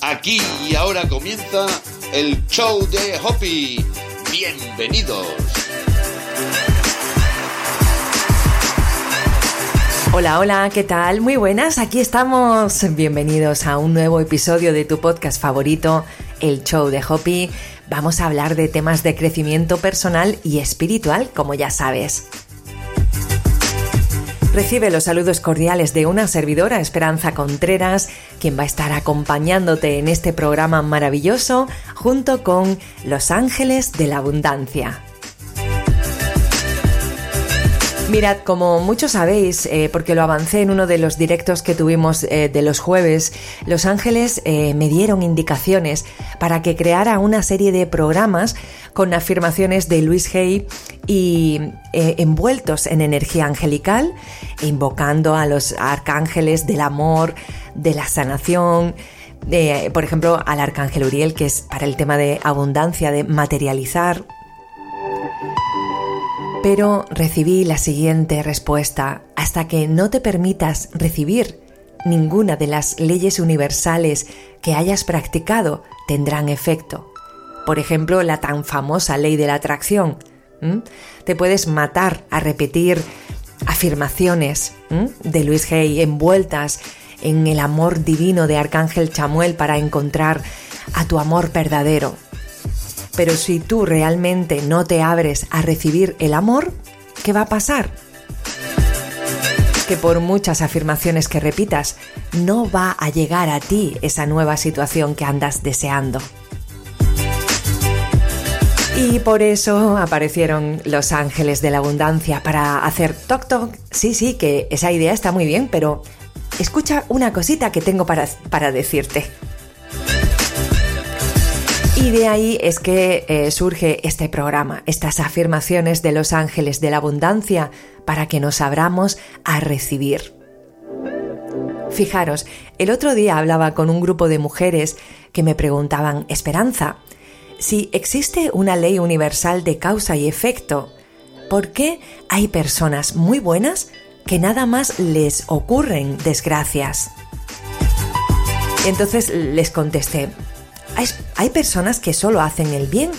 Aquí y ahora comienza el show de Hoppy. Bienvenidos. Hola, hola, ¿qué tal? Muy buenas, aquí estamos. Bienvenidos a un nuevo episodio de tu podcast favorito, el show de Hoppy. Vamos a hablar de temas de crecimiento personal y espiritual, como ya sabes. Recibe los saludos cordiales de una servidora, Esperanza Contreras, quien va a estar acompañándote en este programa maravilloso junto con Los Ángeles de la Abundancia. Mirad, como muchos sabéis, eh, porque lo avancé en uno de los directos que tuvimos eh, de los jueves, Los Ángeles eh, me dieron indicaciones para que creara una serie de programas con afirmaciones de Luis Hay y envueltos en energía angelical, invocando a los arcángeles del amor, de la sanación, por ejemplo, al arcángel Uriel, que es para el tema de abundancia, de materializar, pero recibí la siguiente respuesta. Hasta que no te permitas recibir ninguna de las leyes universales que hayas practicado tendrán efecto. Por ejemplo, la tan famosa ley de la atracción. Te puedes matar a repetir afirmaciones de Luis Hay envueltas en el amor divino de Arcángel Chamuel para encontrar a tu amor verdadero. Pero si tú realmente no te abres a recibir el amor, ¿qué va a pasar? Que por muchas afirmaciones que repitas, no va a llegar a ti esa nueva situación que andas deseando. Y por eso aparecieron los ángeles de la abundancia para hacer toc toc. Sí, sí, que esa idea está muy bien, pero escucha una cosita que tengo para, para decirte. Y de ahí es que eh, surge este programa, estas afirmaciones de los ángeles de la abundancia, para que nos abramos a recibir. Fijaros, el otro día hablaba con un grupo de mujeres que me preguntaban, Esperanza, si existe una ley universal de causa y efecto, ¿por qué hay personas muy buenas que nada más les ocurren desgracias? Entonces les contesté, hay, personas que solo hacen el bien,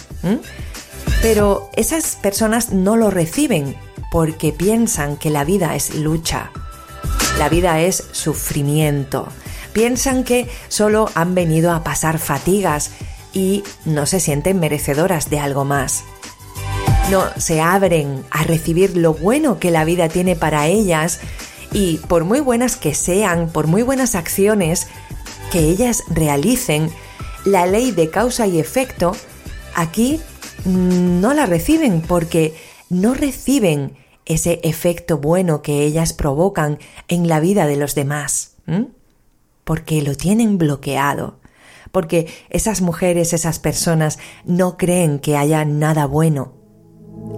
pero esas personas no lo reciben porque piensan que la vida es lucha, la vida es sufrimiento, piensan que solo han venido a pasar fatigas y no se sienten merecedoras de algo más. No se abren a recibir lo bueno que la vida tiene para ellas y por muy buenas que sean, por muy buenas acciones que ellas realicen, la ley de causa y efecto, aquí no la reciben porque no reciben ese efecto bueno que ellas provocan en la vida de los demás. Porque lo tienen bloqueado. Porque esas mujeres, esas personas no creen que haya nada bueno.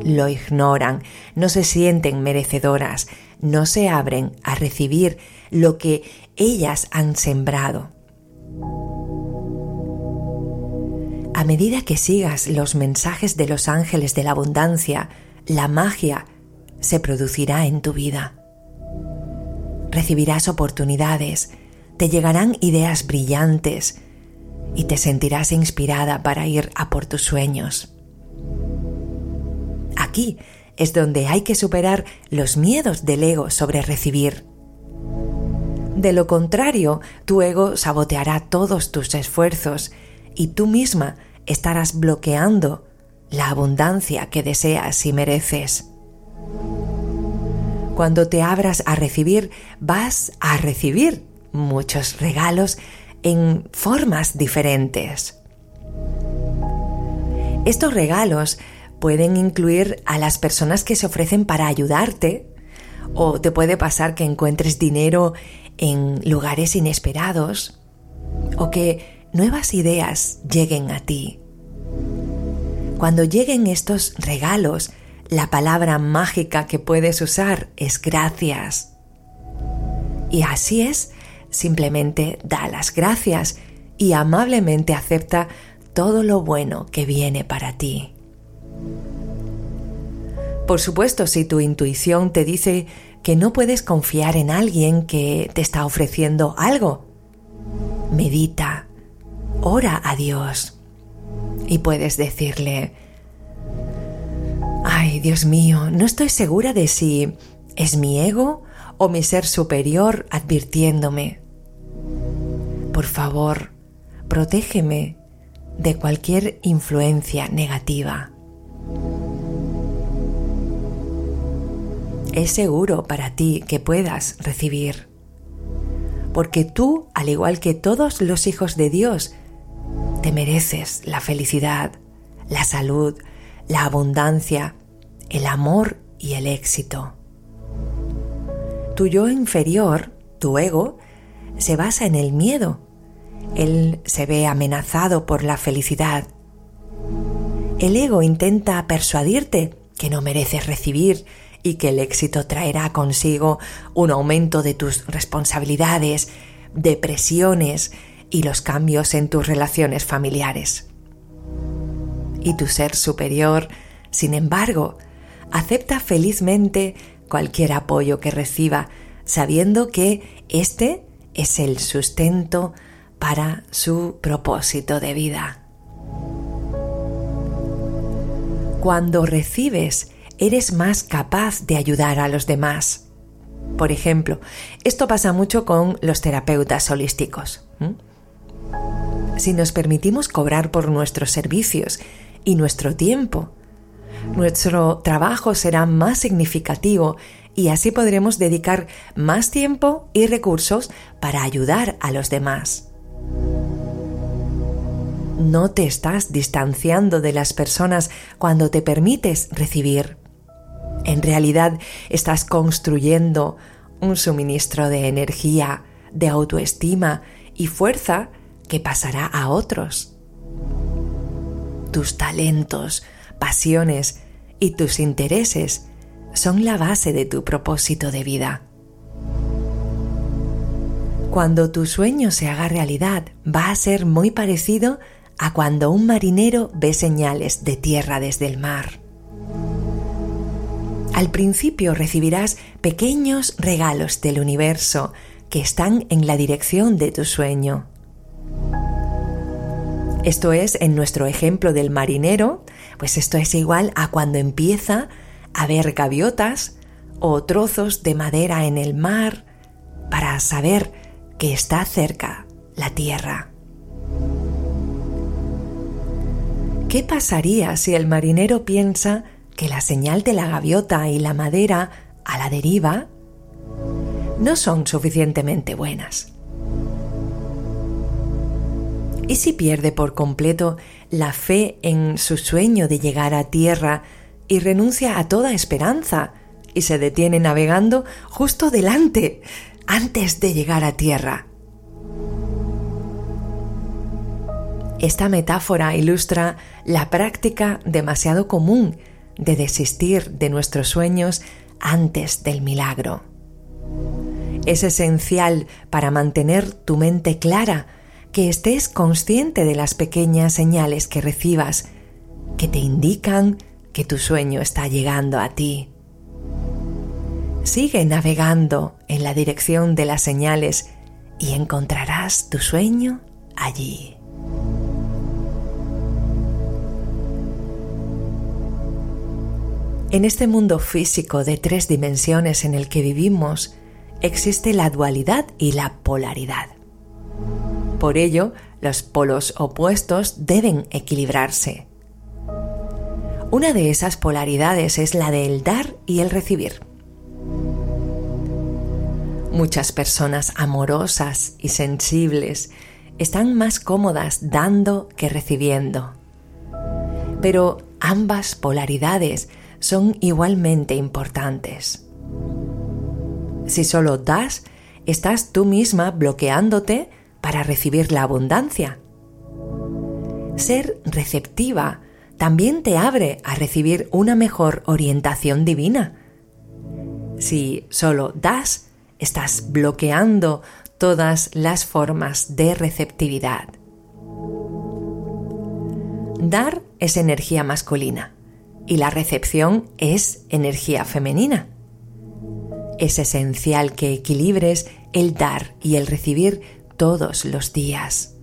Lo ignoran, no se sienten merecedoras, no se abren a recibir lo que ellas han sembrado. A medida que sigas los mensajes de los ángeles de la abundancia, la magia se producirá en tu vida. Recibirás oportunidades, te llegarán ideas brillantes y te sentirás inspirada para ir a por tus sueños. Aquí es donde hay que superar los miedos del ego sobre recibir. De lo contrario, tu ego saboteará todos tus esfuerzos y tú misma estarás bloqueando la abundancia que deseas y mereces. Cuando te abras a recibir, vas a recibir muchos regalos en formas diferentes. Estos regalos pueden incluir a las personas que se ofrecen para ayudarte o te puede pasar que encuentres dinero en lugares inesperados o que nuevas ideas lleguen a ti. Cuando lleguen estos regalos, la palabra mágica que puedes usar es gracias. Y así es, simplemente da las gracias y amablemente acepta todo lo bueno que viene para ti. Por supuesto, si tu intuición te dice que no puedes confiar en alguien que te está ofreciendo algo. Medita, ora a Dios y puedes decirle, ay Dios mío, no estoy segura de si es mi ego o mi ser superior advirtiéndome. Por favor, protégeme de cualquier influencia negativa. Es seguro para ti que puedas recibir, porque tú, al igual que todos los hijos de Dios, te mereces la felicidad, la salud, la abundancia, el amor y el éxito. Tu yo inferior, tu ego, se basa en el miedo él se ve amenazado por la felicidad. El ego intenta persuadirte que no mereces recibir y que el éxito traerá consigo un aumento de tus responsabilidades, depresiones y los cambios en tus relaciones familiares. Y tu ser superior, sin embargo, acepta felizmente cualquier apoyo que reciba, sabiendo que este es el sustento para su propósito de vida. Cuando recibes, eres más capaz de ayudar a los demás. Por ejemplo, esto pasa mucho con los terapeutas holísticos. Si nos permitimos cobrar por nuestros servicios y nuestro tiempo, nuestro trabajo será más significativo y así podremos dedicar más tiempo y recursos para ayudar a los demás no te estás distanciando de las personas cuando te permites recibir. En realidad estás construyendo un suministro de energía, de autoestima y fuerza que pasará a otros. Tus talentos, pasiones y tus intereses son la base de tu propósito de vida. Cuando tu sueño se haga realidad, va a ser muy parecido a cuando un marinero ve señales de tierra desde el mar. Al principio recibirás pequeños regalos del universo que están en la dirección de tu sueño. Esto es, en nuestro ejemplo del marinero, pues esto es igual a cuando empieza a ver gaviotas o trozos de madera en el mar para saber que está cerca la tierra. ¿Qué pasaría si el marinero piensa que la señal de la gaviota y la madera a la deriva no son suficientemente buenas? ¿Y si pierde por completo la fe en su sueño de llegar a tierra y renuncia a toda esperanza y se detiene navegando justo delante, antes de llegar a tierra? Esta metáfora ilustra la práctica demasiado común de desistir de nuestros sueños antes del milagro. Es esencial para mantener tu mente clara que estés consciente de las pequeñas señales que recibas que te indican que tu sueño está llegando a ti. Sigue navegando en la dirección de las señales y encontrarás tu sueño allí. En este mundo físico de tres dimensiones en el que vivimos, existe la dualidad y la polaridad. Por ello, los polos opuestos deben equilibrarse. Una de esas polaridades es la del dar y el recibir. Muchas personas amorosas y sensibles están más cómodas dando que recibiendo. Pero ambas polaridades son igualmente importantes. Si solo das, estás tú misma bloqueándote para recibir la abundancia. Ser receptiva también te abre a recibir una mejor orientación divina. Si solo das, estás bloqueando todas las formas de receptividad. Dar es energía masculina y la recepción es energía femenina. Es esencial que equilibres el dar y el recibir todos los días.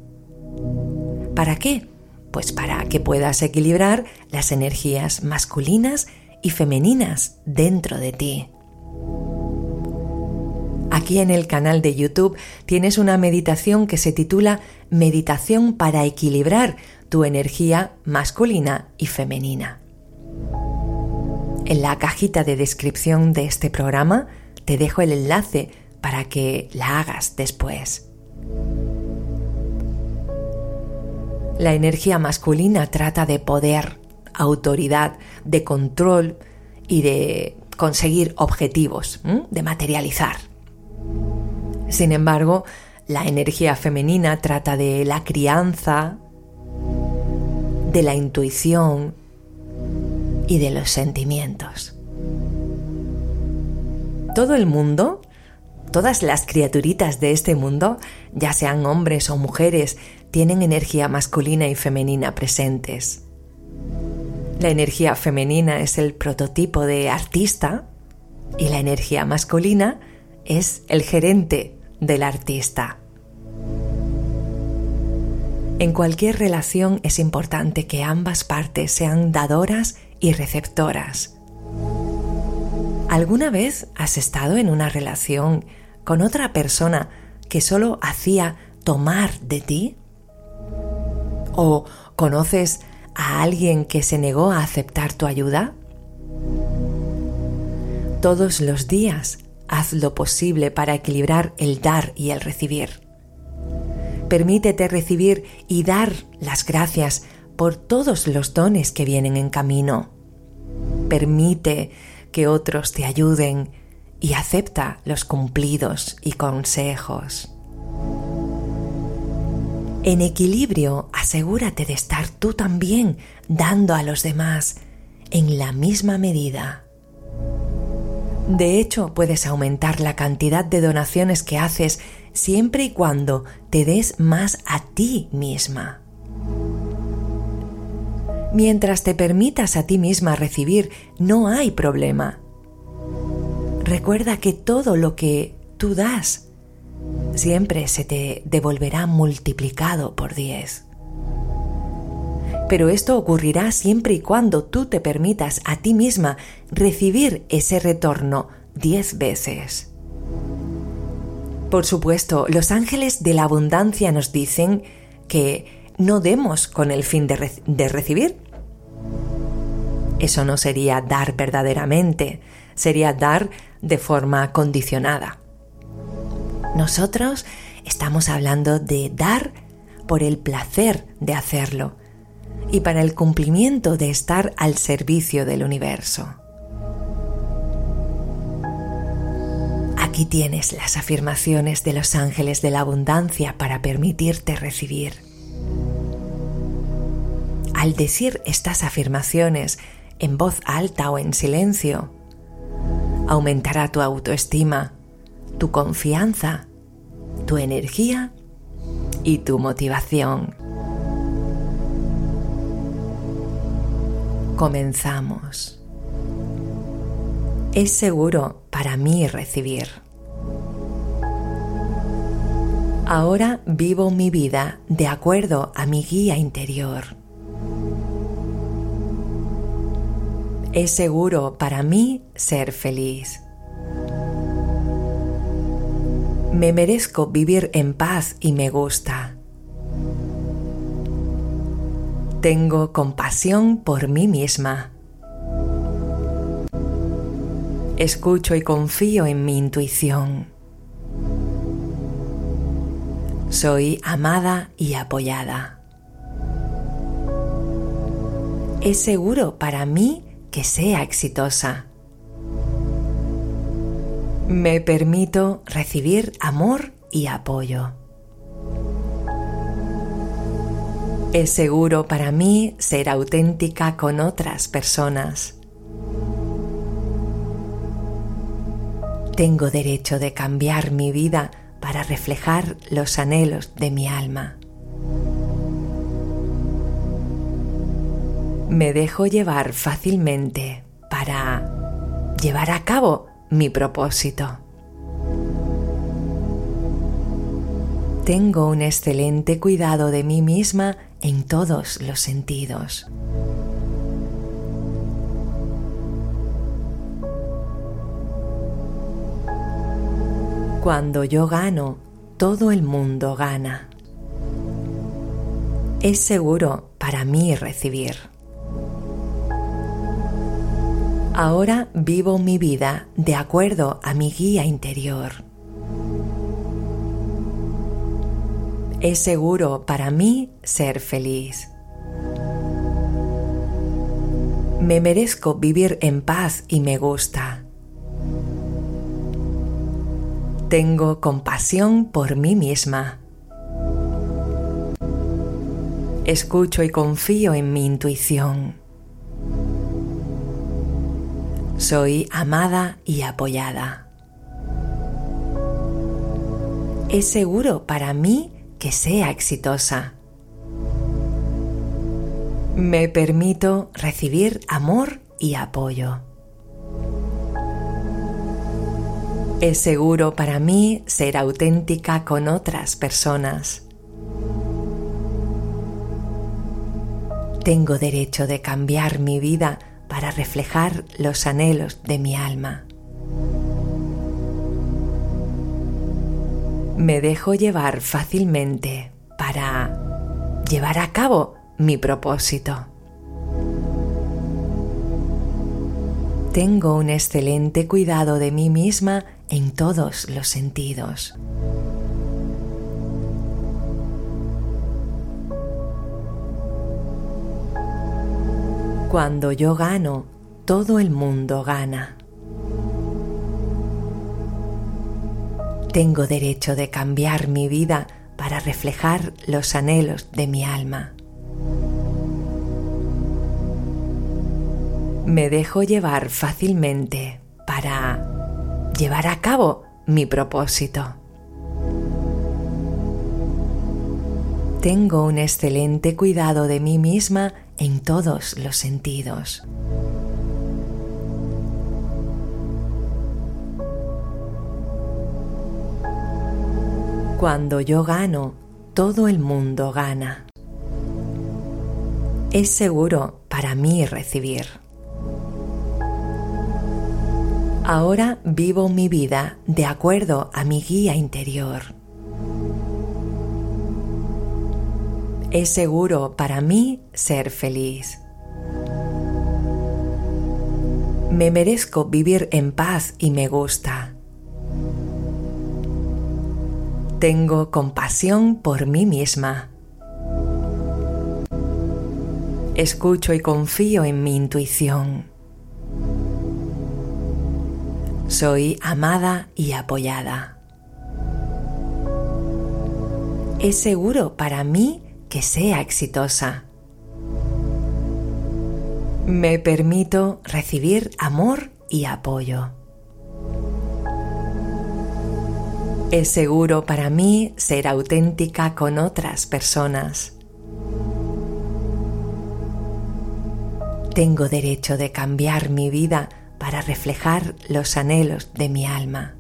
¿Para qué? Pues para que puedas equilibrar las energías masculinas y femeninas dentro de ti. Aquí en el canal de YouTube tienes una meditación que se titula Meditación para equilibrar tu energía masculina y femenina. En la cajita de descripción de este programa te dejo el enlace para que la hagas después. La energía masculina trata de poder, autoridad, de control y de conseguir objetivos, de materializar. Sin embargo, la energía femenina trata de la crianza, de la intuición y de los sentimientos. Todo el mundo, todas las criaturitas de este mundo, ya sean hombres o mujeres, tienen energía masculina y femenina presentes. La energía femenina es el prototipo de artista y la energía masculina es el gerente del artista. En cualquier relación es importante que ambas partes sean dadoras y receptoras. ¿Alguna vez has estado en una relación con otra persona que solo hacía tomar de ti? ¿O conoces a alguien que se negó a aceptar tu ayuda? Todos los días haz lo posible para equilibrar el dar y el recibir. Permítete recibir y dar las gracias por todos los dones que vienen en camino. Permite que otros te ayuden y acepta los cumplidos y consejos. En equilibrio, asegúrate de estar tú también dando a los demás en la misma medida. De hecho, puedes aumentar la cantidad de donaciones que haces siempre y cuando te des más a ti misma. Mientras te permitas a ti misma recibir, no hay problema. Recuerda que todo lo que tú das siempre se te devolverá multiplicado por 10. Pero esto ocurrirá siempre y cuando tú te permitas a ti misma recibir ese retorno 10 veces. Por supuesto, los ángeles de la abundancia nos dicen que no demos con el fin de, de recibir. Eso no sería dar verdaderamente, sería dar de forma condicionada. Nosotros estamos hablando de dar por el placer de hacerlo y para el cumplimiento de estar al servicio del universo. Aquí tienes las afirmaciones de los ángeles de la abundancia para permitirte recibir. Al decir estas afirmaciones en voz alta o en silencio, aumentará tu autoestima tu confianza, tu energía y tu motivación. Comenzamos. Es seguro para mí recibir. Ahora vivo mi vida de acuerdo a mi guía interior. Es seguro para mí ser feliz. Me merezco vivir en paz y me gusta. Tengo compasión por mí misma. Escucho y confío en mi intuición. Soy amada y apoyada. Es seguro para mí que sea exitosa. Me permito recibir amor y apoyo. Es seguro para mí ser auténtica con otras personas. Tengo derecho de cambiar mi vida para reflejar los anhelos de mi alma. Me dejo llevar fácilmente para llevar a cabo mi propósito. Tengo un excelente cuidado de mí misma en todos los sentidos. Cuando yo gano, todo el mundo gana. Es seguro para mí recibir. Ahora vivo mi vida de acuerdo a mi guía interior. Es seguro para mí ser feliz. Me merezco vivir en paz y me gusta. Tengo compasión por mí misma. Escucho y confío en mi intuición. Soy amada y apoyada. Es seguro para mí que sea exitosa. Me permito recibir amor y apoyo. Es seguro para mí ser auténtica con otras personas. Tengo derecho de cambiar mi vida para reflejar los anhelos de mi alma. Me dejo llevar fácilmente para llevar a cabo mi propósito. Tengo un excelente cuidado de mí misma en todos los sentidos. Cuando yo gano, todo el mundo gana. Tengo derecho de cambiar mi vida para reflejar los anhelos de mi alma. Me dejo llevar fácilmente para llevar a cabo mi propósito. Tengo un excelente cuidado de mí misma en todos los sentidos. Cuando yo gano, todo el mundo gana. Es seguro para mí recibir. Ahora vivo mi vida de acuerdo a mi guía interior. Es seguro para mí ser feliz. Me merezco vivir en paz y me gusta. Tengo compasión por mí misma. Escucho y confío en mi intuición. Soy amada y apoyada. Es seguro para mí que sea exitosa. Me permito recibir amor y apoyo. Es seguro para mí ser auténtica con otras personas. Tengo derecho de cambiar mi vida para reflejar los anhelos de mi alma.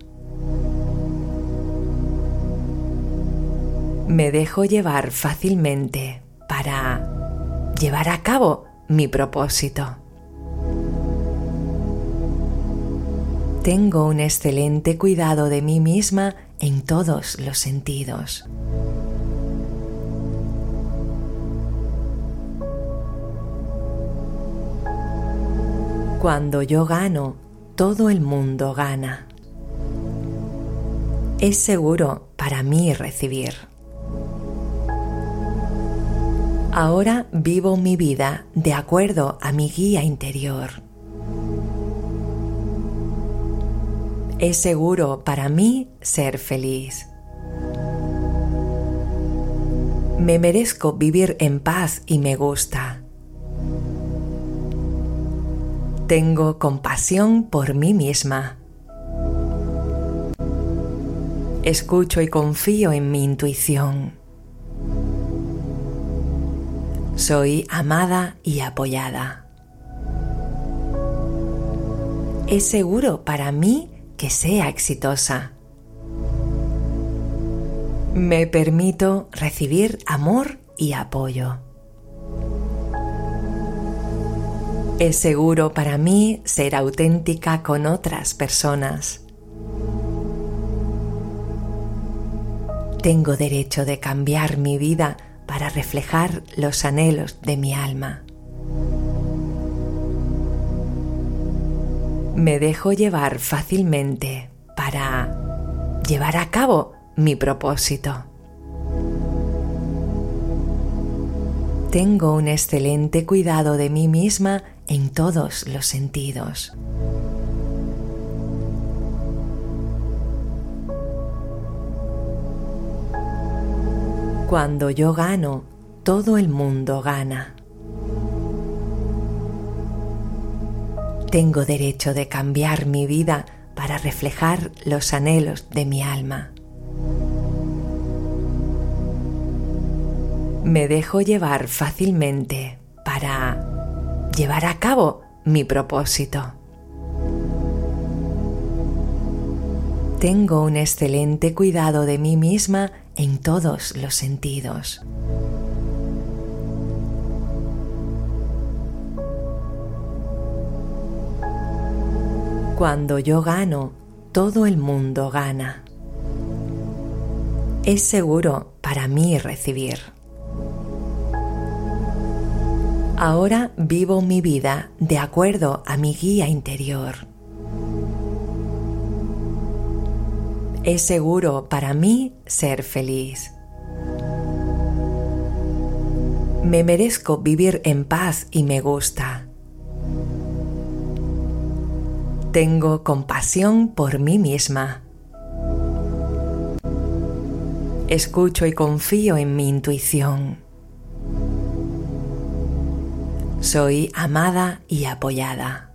Me dejo llevar fácilmente para llevar a cabo mi propósito. Tengo un excelente cuidado de mí misma en todos los sentidos. Cuando yo gano, todo el mundo gana. Es seguro para mí recibir. Ahora vivo mi vida de acuerdo a mi guía interior. Es seguro para mí ser feliz. Me merezco vivir en paz y me gusta. Tengo compasión por mí misma. Escucho y confío en mi intuición. Soy amada y apoyada. Es seguro para mí que sea exitosa. Me permito recibir amor y apoyo. Es seguro para mí ser auténtica con otras personas. Tengo derecho de cambiar mi vida para reflejar los anhelos de mi alma. Me dejo llevar fácilmente para llevar a cabo mi propósito. Tengo un excelente cuidado de mí misma en todos los sentidos. Cuando yo gano, todo el mundo gana. Tengo derecho de cambiar mi vida para reflejar los anhelos de mi alma. Me dejo llevar fácilmente para llevar a cabo mi propósito. Tengo un excelente cuidado de mí misma en todos los sentidos. Cuando yo gano, todo el mundo gana. Es seguro para mí recibir. Ahora vivo mi vida de acuerdo a mi guía interior. Es seguro para mí ser feliz. Me merezco vivir en paz y me gusta. Tengo compasión por mí misma. Escucho y confío en mi intuición. Soy amada y apoyada.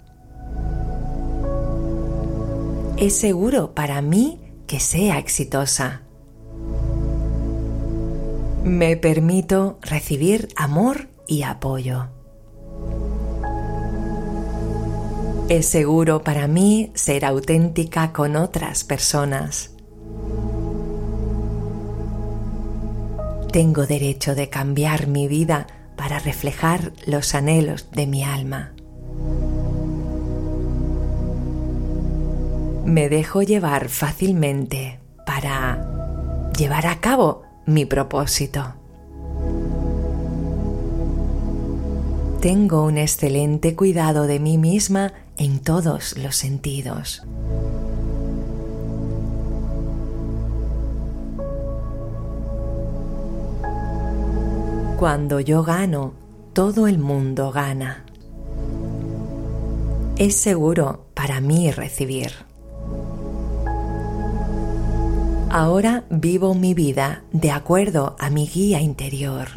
Es seguro para mí que sea exitosa. Me permito recibir amor y apoyo. Es seguro para mí ser auténtica con otras personas. Tengo derecho de cambiar mi vida para reflejar los anhelos de mi alma. Me dejo llevar fácilmente para llevar a cabo mi propósito. Tengo un excelente cuidado de mí misma en todos los sentidos. Cuando yo gano, todo el mundo gana. Es seguro para mí recibir. Ahora vivo mi vida de acuerdo a mi guía interior.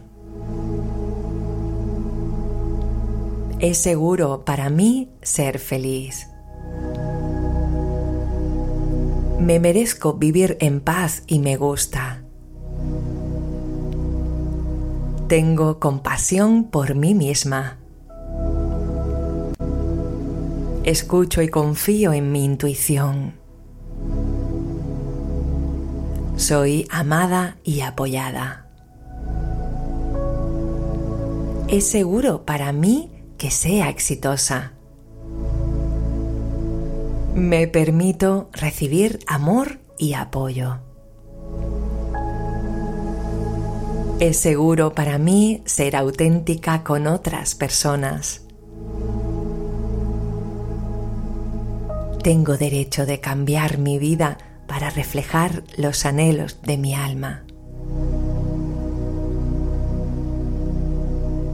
Es seguro para mí ser feliz. Me merezco vivir en paz y me gusta. Tengo compasión por mí misma. Escucho y confío en mi intuición. Soy amada y apoyada. Es seguro para mí que sea exitosa. Me permito recibir amor y apoyo. Es seguro para mí ser auténtica con otras personas. Tengo derecho de cambiar mi vida para reflejar los anhelos de mi alma.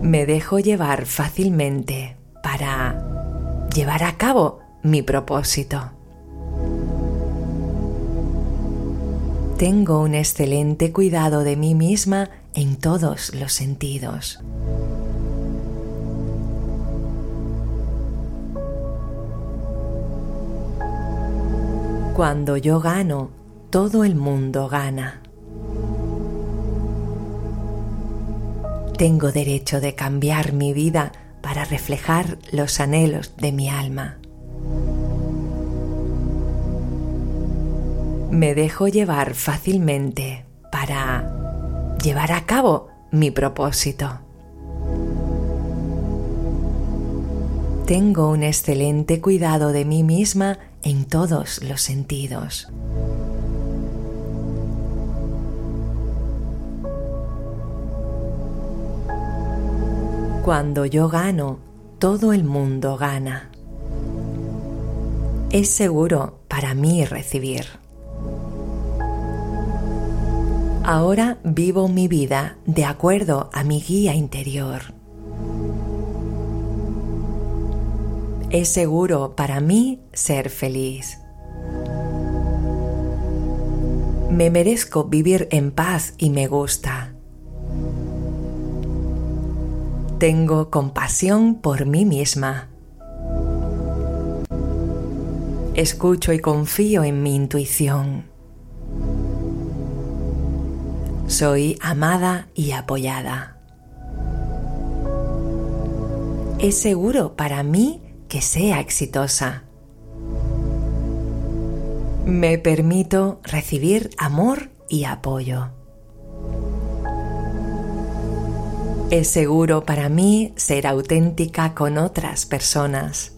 me dejo llevar fácilmente para llevar a cabo mi propósito. Tengo un excelente cuidado de mí misma en todos los sentidos. Cuando yo gano, todo el mundo gana. Tengo derecho de cambiar mi vida para reflejar los anhelos de mi alma. Me dejo llevar fácilmente para llevar a cabo mi propósito. Tengo un excelente cuidado de mí misma en todos los sentidos. Cuando yo gano, todo el mundo gana. Es seguro para mí recibir. Ahora vivo mi vida de acuerdo a mi guía interior. Es seguro para mí ser feliz. Me merezco vivir en paz y me gusta. Tengo compasión por mí misma. Escucho y confío en mi intuición. Soy amada y apoyada. Es seguro para mí que sea exitosa. Me permito recibir amor y apoyo. Es seguro para mí ser auténtica con otras personas.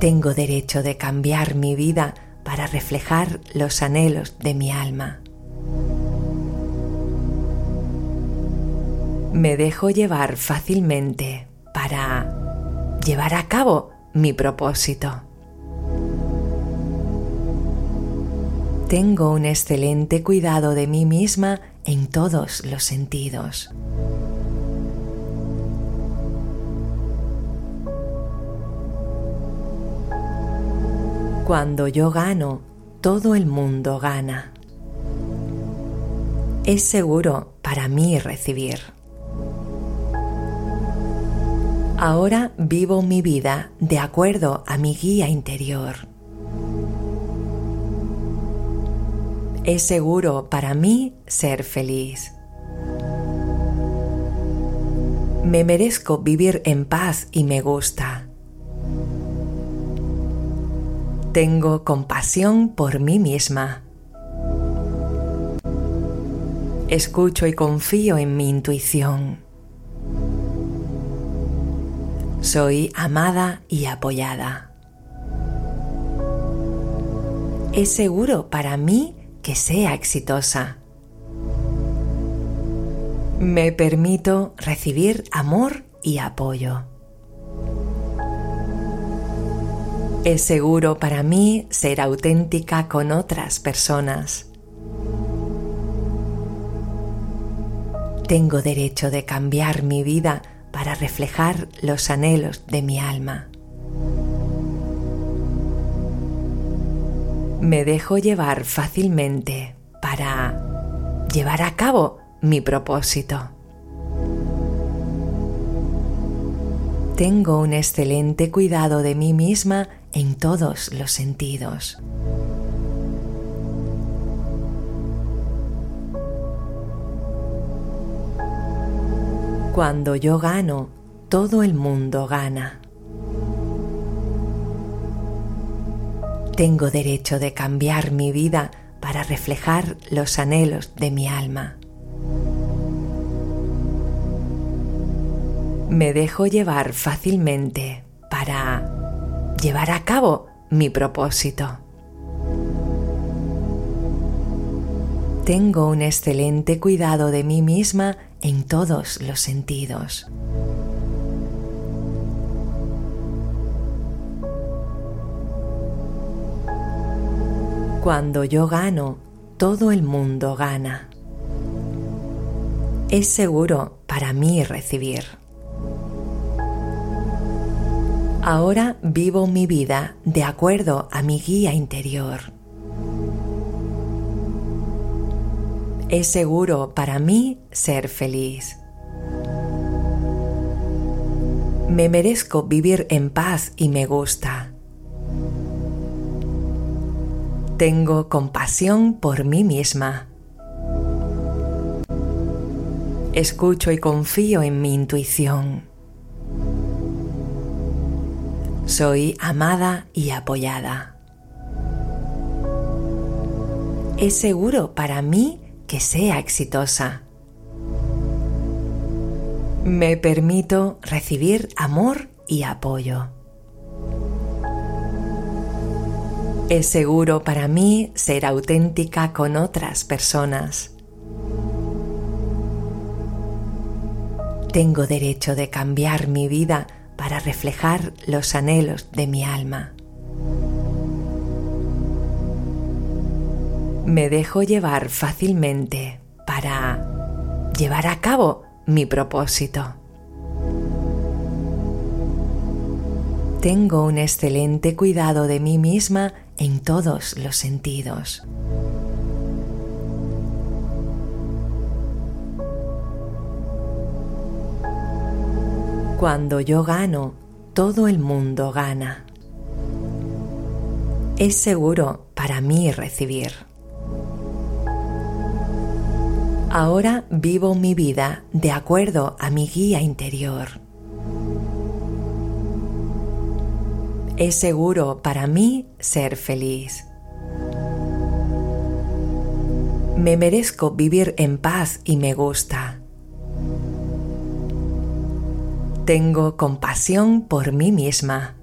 Tengo derecho de cambiar mi vida para reflejar los anhelos de mi alma. Me dejo llevar fácilmente para llevar a cabo mi propósito. Tengo un excelente cuidado de mí misma en todos los sentidos. Cuando yo gano, todo el mundo gana. Es seguro para mí recibir. Ahora vivo mi vida de acuerdo a mi guía interior. Es seguro para mí ser feliz. Me merezco vivir en paz y me gusta. Tengo compasión por mí misma. Escucho y confío en mi intuición. Soy amada y apoyada. Es seguro para mí que sea exitosa. Me permito recibir amor y apoyo. Es seguro para mí ser auténtica con otras personas. Tengo derecho de cambiar mi vida para reflejar los anhelos de mi alma. me dejo llevar fácilmente para llevar a cabo mi propósito. Tengo un excelente cuidado de mí misma en todos los sentidos. Cuando yo gano, todo el mundo gana. Tengo derecho de cambiar mi vida para reflejar los anhelos de mi alma. Me dejo llevar fácilmente para llevar a cabo mi propósito. Tengo un excelente cuidado de mí misma en todos los sentidos. Cuando yo gano, todo el mundo gana. Es seguro para mí recibir. Ahora vivo mi vida de acuerdo a mi guía interior. Es seguro para mí ser feliz. Me merezco vivir en paz y me gusta. Tengo compasión por mí misma. Escucho y confío en mi intuición. Soy amada y apoyada. Es seguro para mí que sea exitosa. Me permito recibir amor y apoyo. Es seguro para mí ser auténtica con otras personas. Tengo derecho de cambiar mi vida para reflejar los anhelos de mi alma. Me dejo llevar fácilmente para llevar a cabo mi propósito. Tengo un excelente cuidado de mí misma en todos los sentidos. Cuando yo gano, todo el mundo gana. Es seguro para mí recibir. Ahora vivo mi vida de acuerdo a mi guía interior. Es seguro para mí ser feliz. Me merezco vivir en paz y me gusta. Tengo compasión por mí misma.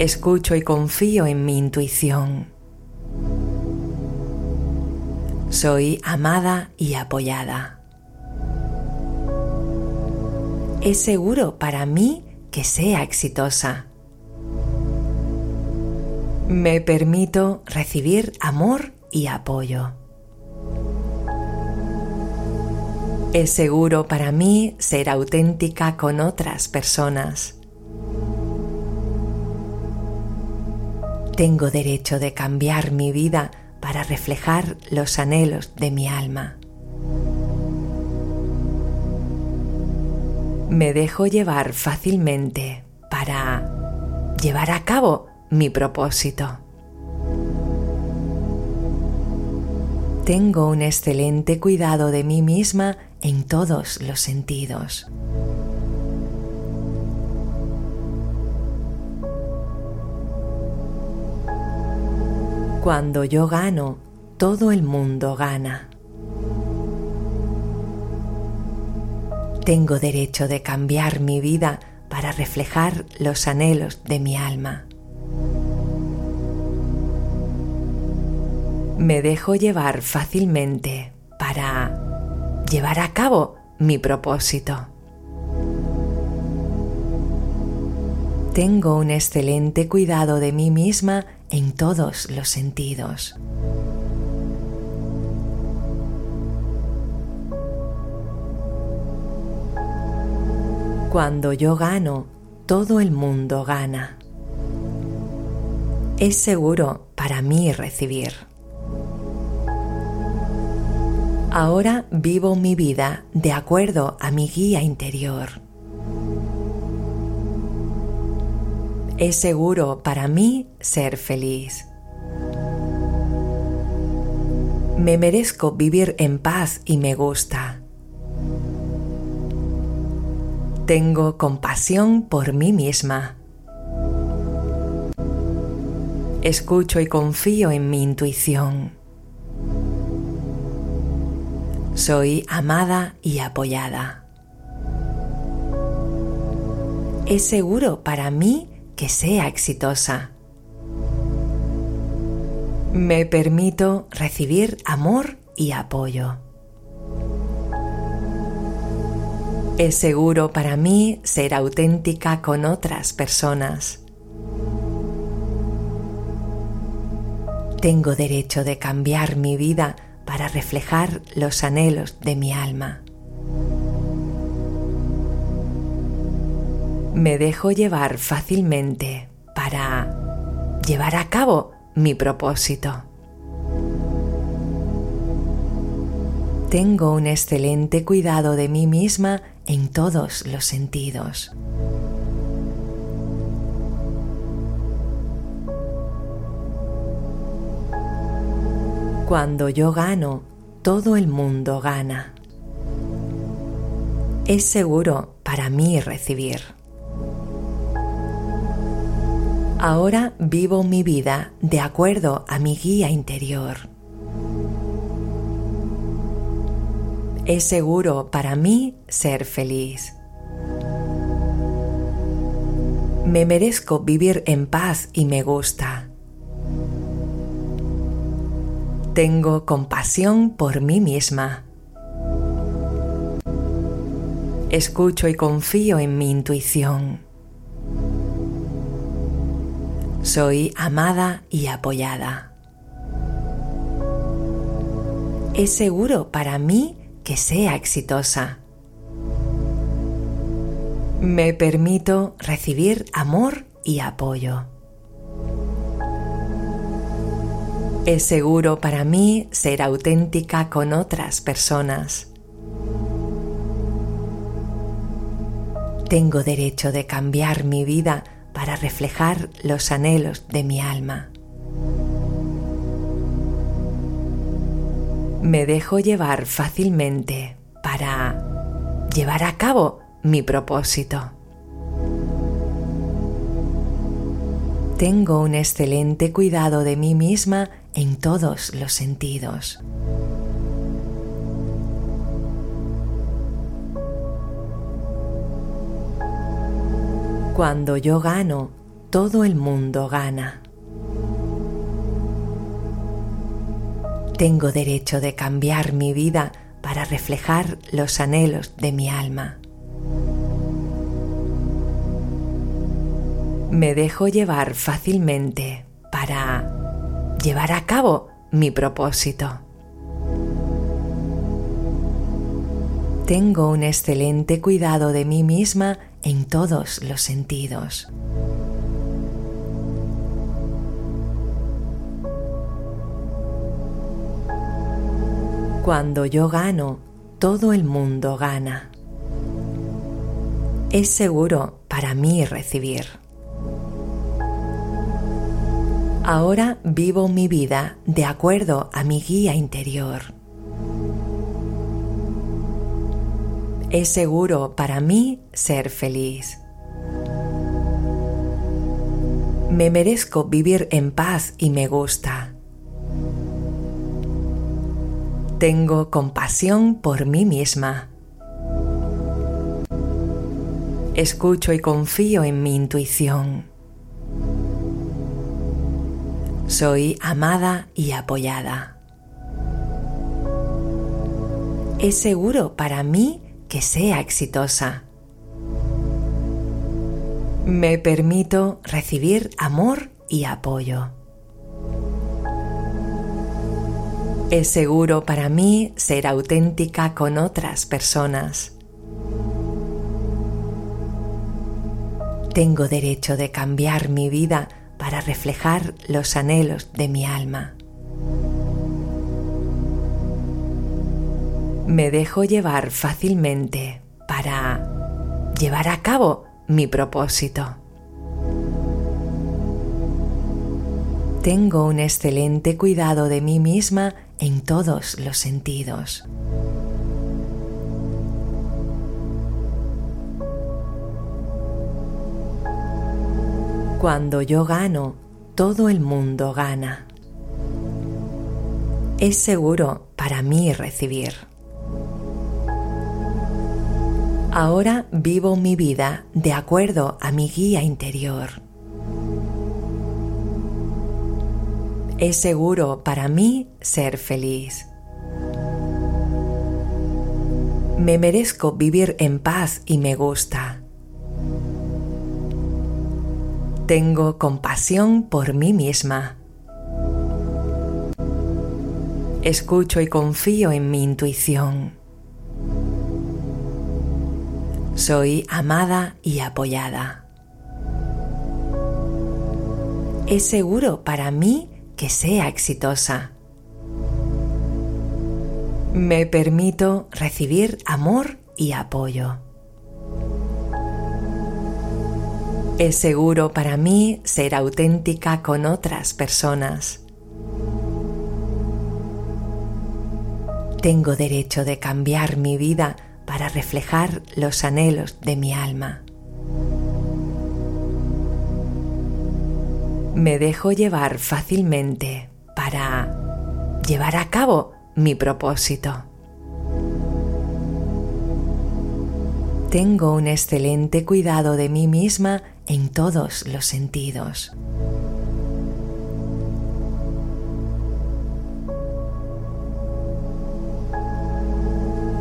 Escucho y confío en mi intuición. Soy amada y apoyada. Es seguro para mí que sea exitosa. Me permito recibir amor y apoyo. Es seguro para mí ser auténtica con otras personas. Tengo derecho de cambiar mi vida para reflejar los anhelos de mi alma. Me dejo llevar fácilmente para llevar a cabo mi propósito. Tengo un excelente cuidado de mí misma en todos los sentidos. Cuando yo gano, todo el mundo gana. Tengo derecho de cambiar mi vida para reflejar los anhelos de mi alma. Me dejo llevar fácilmente para llevar a cabo mi propósito. Tengo un excelente cuidado de mí misma en todos los sentidos. Cuando yo gano, todo el mundo gana. Es seguro para mí recibir. Ahora vivo mi vida de acuerdo a mi guía interior. Es seguro para mí ser feliz. Me merezco vivir en paz y me gusta. Tengo compasión por mí misma. Escucho y confío en mi intuición. Soy amada y apoyada. Es seguro para mí que sea exitosa. Me permito recibir amor y apoyo. Es seguro para mí ser auténtica con otras personas. Tengo derecho de cambiar mi vida para reflejar los anhelos de mi alma. Me dejo llevar fácilmente para llevar a cabo mi propósito. Tengo un excelente cuidado de mí misma en todos los sentidos. Cuando yo gano, todo el mundo gana. Es seguro para mí recibir. Ahora vivo mi vida de acuerdo a mi guía interior. Es seguro para mí ser feliz. Me merezco vivir en paz y me gusta. Tengo compasión por mí misma. Escucho y confío en mi intuición. Soy amada y apoyada. Es seguro para mí que sea exitosa. Me permito recibir amor y apoyo. Es seguro para mí ser auténtica con otras personas. Tengo derecho de cambiar mi vida para reflejar los anhelos de mi alma. Me dejo llevar fácilmente para llevar a cabo mi propósito. Tengo un excelente cuidado de mí misma en todos los sentidos. Cuando yo gano, todo el mundo gana. Tengo derecho de cambiar mi vida para reflejar los anhelos de mi alma. Me dejo llevar fácilmente para llevar a cabo mi propósito. Tengo un excelente cuidado de mí misma en todos los sentidos. Cuando yo gano, todo el mundo gana. Es seguro para mí recibir. Ahora vivo mi vida de acuerdo a mi guía interior. Es seguro para mí ser feliz. Me merezco vivir en paz y me gusta. Tengo compasión por mí misma. Escucho y confío en mi intuición. Soy amada y apoyada. Es seguro para mí que sea exitosa. Me permito recibir amor y apoyo. Es seguro para mí ser auténtica con otras personas. Tengo derecho de cambiar mi vida para reflejar los anhelos de mi alma. Me dejo llevar fácilmente para llevar a cabo mi propósito. Tengo un excelente cuidado de mí misma en todos los sentidos. Cuando yo gano, todo el mundo gana. Es seguro para mí recibir. Ahora vivo mi vida de acuerdo a mi guía interior. Es seguro para mí ser feliz. Me merezco vivir en paz y me gusta. Tengo compasión por mí misma. Escucho y confío en mi intuición. Soy amada y apoyada. Es seguro para mí que sea exitosa. Me permito recibir amor y apoyo. Es seguro para mí ser auténtica con otras personas. Tengo derecho de cambiar mi vida para reflejar los anhelos de mi alma. Me dejo llevar fácilmente para llevar a cabo mi propósito. Tengo un excelente cuidado de mí misma en todos los sentidos.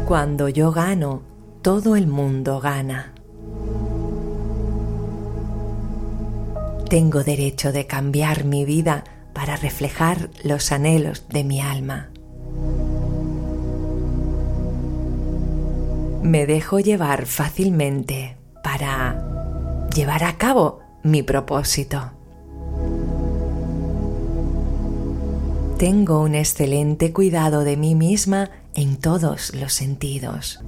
Cuando yo gano, todo el mundo gana. Tengo derecho de cambiar mi vida para reflejar los anhelos de mi alma. Me dejo llevar fácilmente para llevar a cabo mi propósito. Tengo un excelente cuidado de mí misma en todos los sentidos.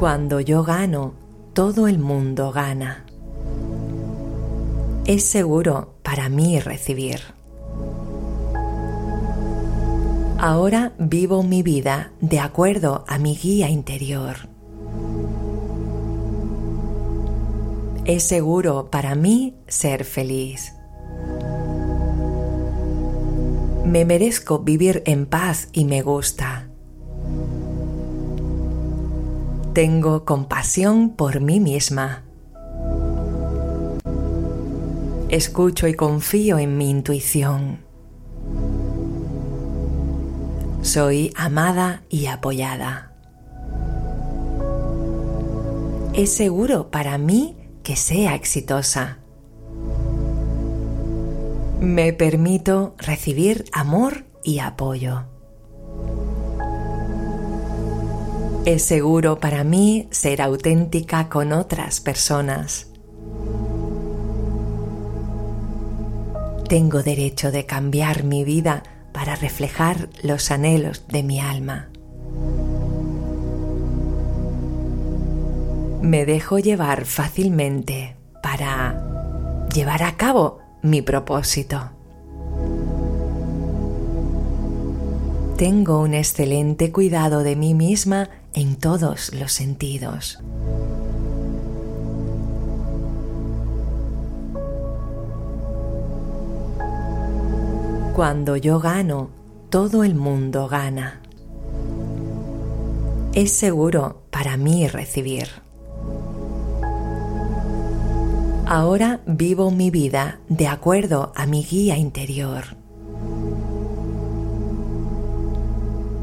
Cuando yo gano, todo el mundo gana. Es seguro para mí recibir. Ahora vivo mi vida de acuerdo a mi guía interior. Es seguro para mí ser feliz. Me merezco vivir en paz y me gusta. Tengo compasión por mí misma. Escucho y confío en mi intuición. Soy amada y apoyada. Es seguro para mí que sea exitosa. Me permito recibir amor y apoyo. Es seguro para mí ser auténtica con otras personas. Tengo derecho de cambiar mi vida para reflejar los anhelos de mi alma. Me dejo llevar fácilmente para llevar a cabo mi propósito. Tengo un excelente cuidado de mí misma en todos los sentidos. Cuando yo gano, todo el mundo gana. Es seguro para mí recibir. Ahora vivo mi vida de acuerdo a mi guía interior.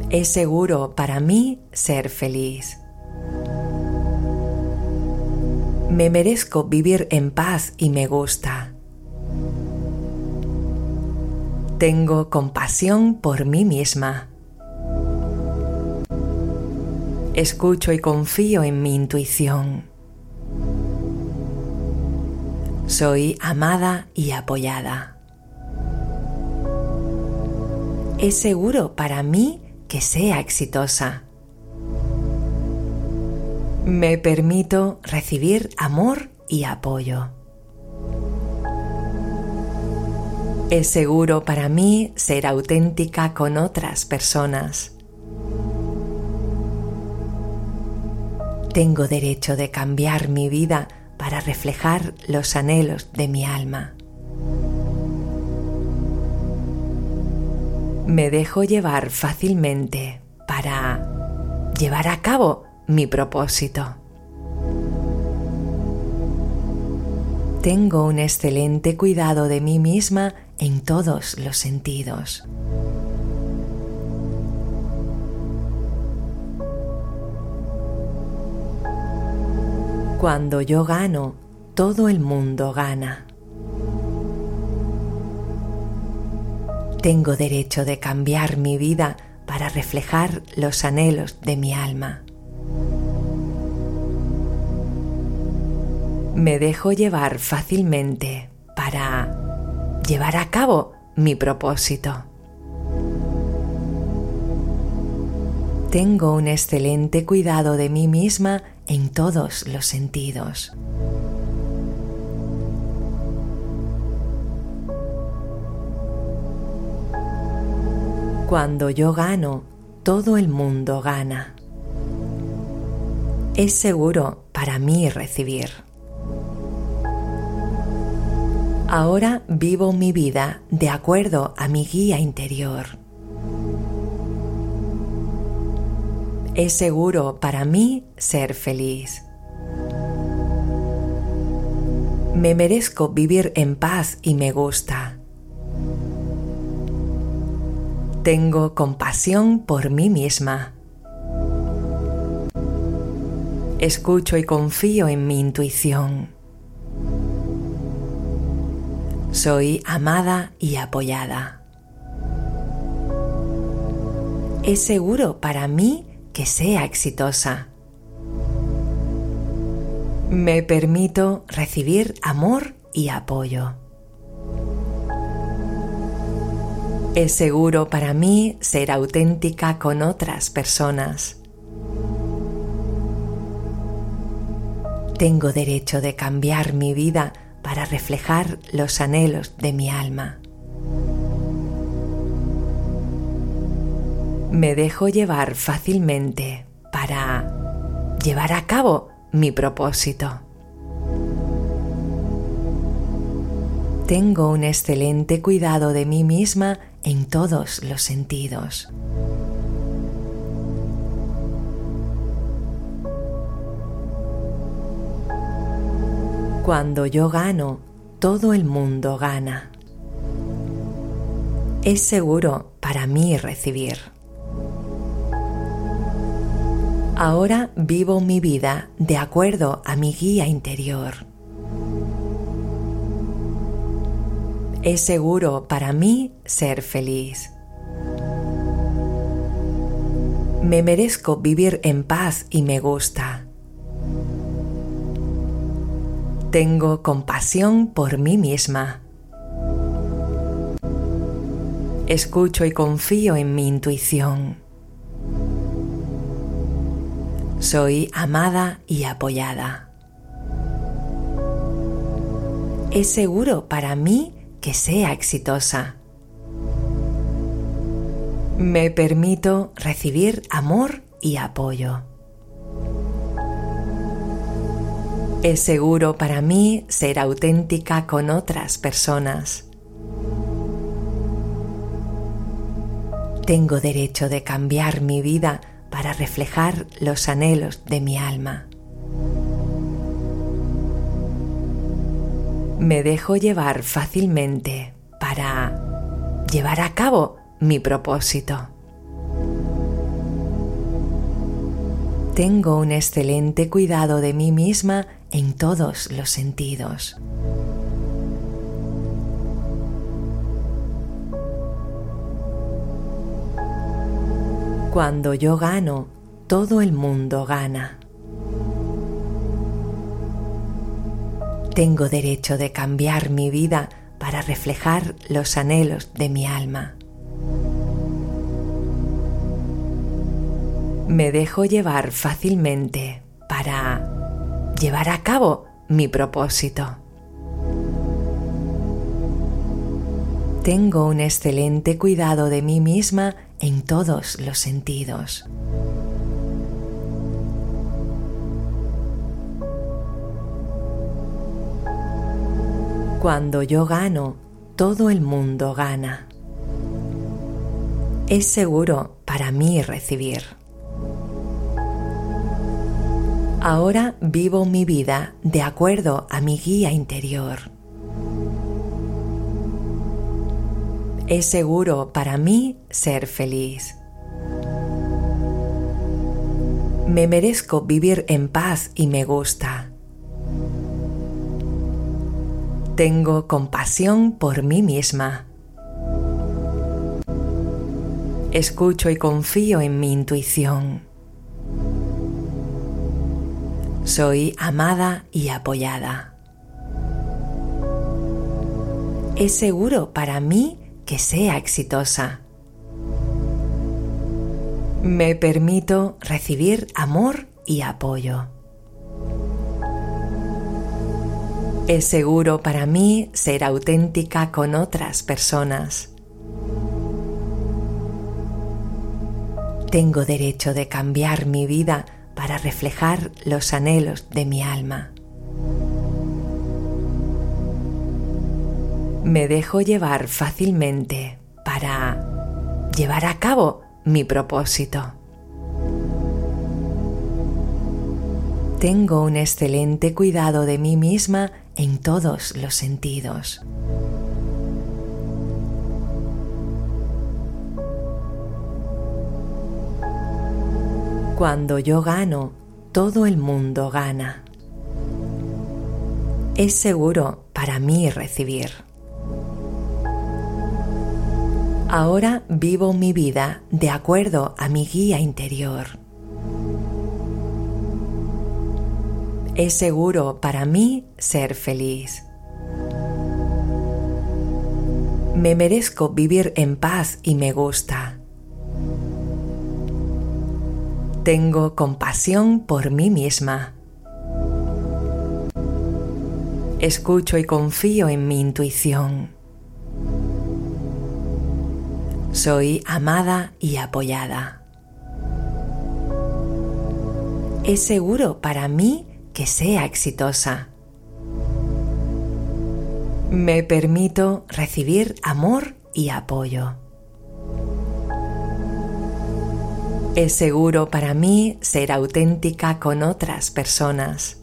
Es seguro para mí ser feliz. Me merezco vivir en paz y me gusta. Tengo compasión por mí misma. Escucho y confío en mi intuición. Soy amada y apoyada. Es seguro para mí que sea exitosa. Me permito recibir amor y apoyo. Es seguro para mí ser auténtica con otras personas. Tengo derecho de cambiar mi vida para reflejar los anhelos de mi alma. me dejo llevar fácilmente para llevar a cabo mi propósito. Tengo un excelente cuidado de mí misma en todos los sentidos. Cuando yo gano, todo el mundo gana. Tengo derecho de cambiar mi vida para reflejar los anhelos de mi alma. Me dejo llevar fácilmente para llevar a cabo mi propósito. Tengo un excelente cuidado de mí misma en todos los sentidos. Cuando yo gano, todo el mundo gana. Es seguro para mí recibir. Ahora vivo mi vida de acuerdo a mi guía interior. Es seguro para mí ser feliz. Me merezco vivir en paz y me gusta. Tengo compasión por mí misma. Escucho y confío en mi intuición. Soy amada y apoyada. Es seguro para mí que sea exitosa. Me permito recibir amor y apoyo. Es seguro para mí ser auténtica con otras personas. Tengo derecho de cambiar mi vida para reflejar los anhelos de mi alma. Me dejo llevar fácilmente para llevar a cabo mi propósito. Tengo un excelente cuidado de mí misma en todos los sentidos. Cuando yo gano, todo el mundo gana. Es seguro para mí recibir. Ahora vivo mi vida de acuerdo a mi guía interior. Es seguro para mí ser feliz. Me merezco vivir en paz y me gusta. Tengo compasión por mí misma. Escucho y confío en mi intuición. Soy amada y apoyada. Es seguro para mí que sea exitosa. Me permito recibir amor y apoyo. Es seguro para mí ser auténtica con otras personas. Tengo derecho de cambiar mi vida para reflejar los anhelos de mi alma. Me dejo llevar fácilmente para llevar a cabo mi propósito. Tengo un excelente cuidado de mí misma en todos los sentidos. Cuando yo gano, todo el mundo gana. Tengo derecho de cambiar mi vida para reflejar los anhelos de mi alma. Me dejo llevar fácilmente para llevar a cabo mi propósito. Tengo un excelente cuidado de mí misma en todos los sentidos. Cuando yo gano, todo el mundo gana. Es seguro para mí recibir. Ahora vivo mi vida de acuerdo a mi guía interior. Es seguro para mí ser feliz. Me merezco vivir en paz y me gusta. Tengo compasión por mí misma. Escucho y confío en mi intuición. Soy amada y apoyada. Es seguro para mí que sea exitosa. Me permito recibir amor y apoyo. Es seguro para mí ser auténtica con otras personas. Tengo derecho de cambiar mi vida para reflejar los anhelos de mi alma. Me dejo llevar fácilmente para llevar a cabo mi propósito. Tengo un excelente cuidado de mí misma en todos los sentidos. Cuando yo gano, todo el mundo gana. Es seguro para mí recibir. Ahora vivo mi vida de acuerdo a mi guía interior. Es seguro para mí ser feliz. Me merezco vivir en paz y me gusta. Tengo compasión por mí misma. Escucho y confío en mi intuición. Soy amada y apoyada. Es seguro para mí que sea exitosa. Me permito recibir amor y apoyo. Es seguro para mí ser auténtica con otras personas.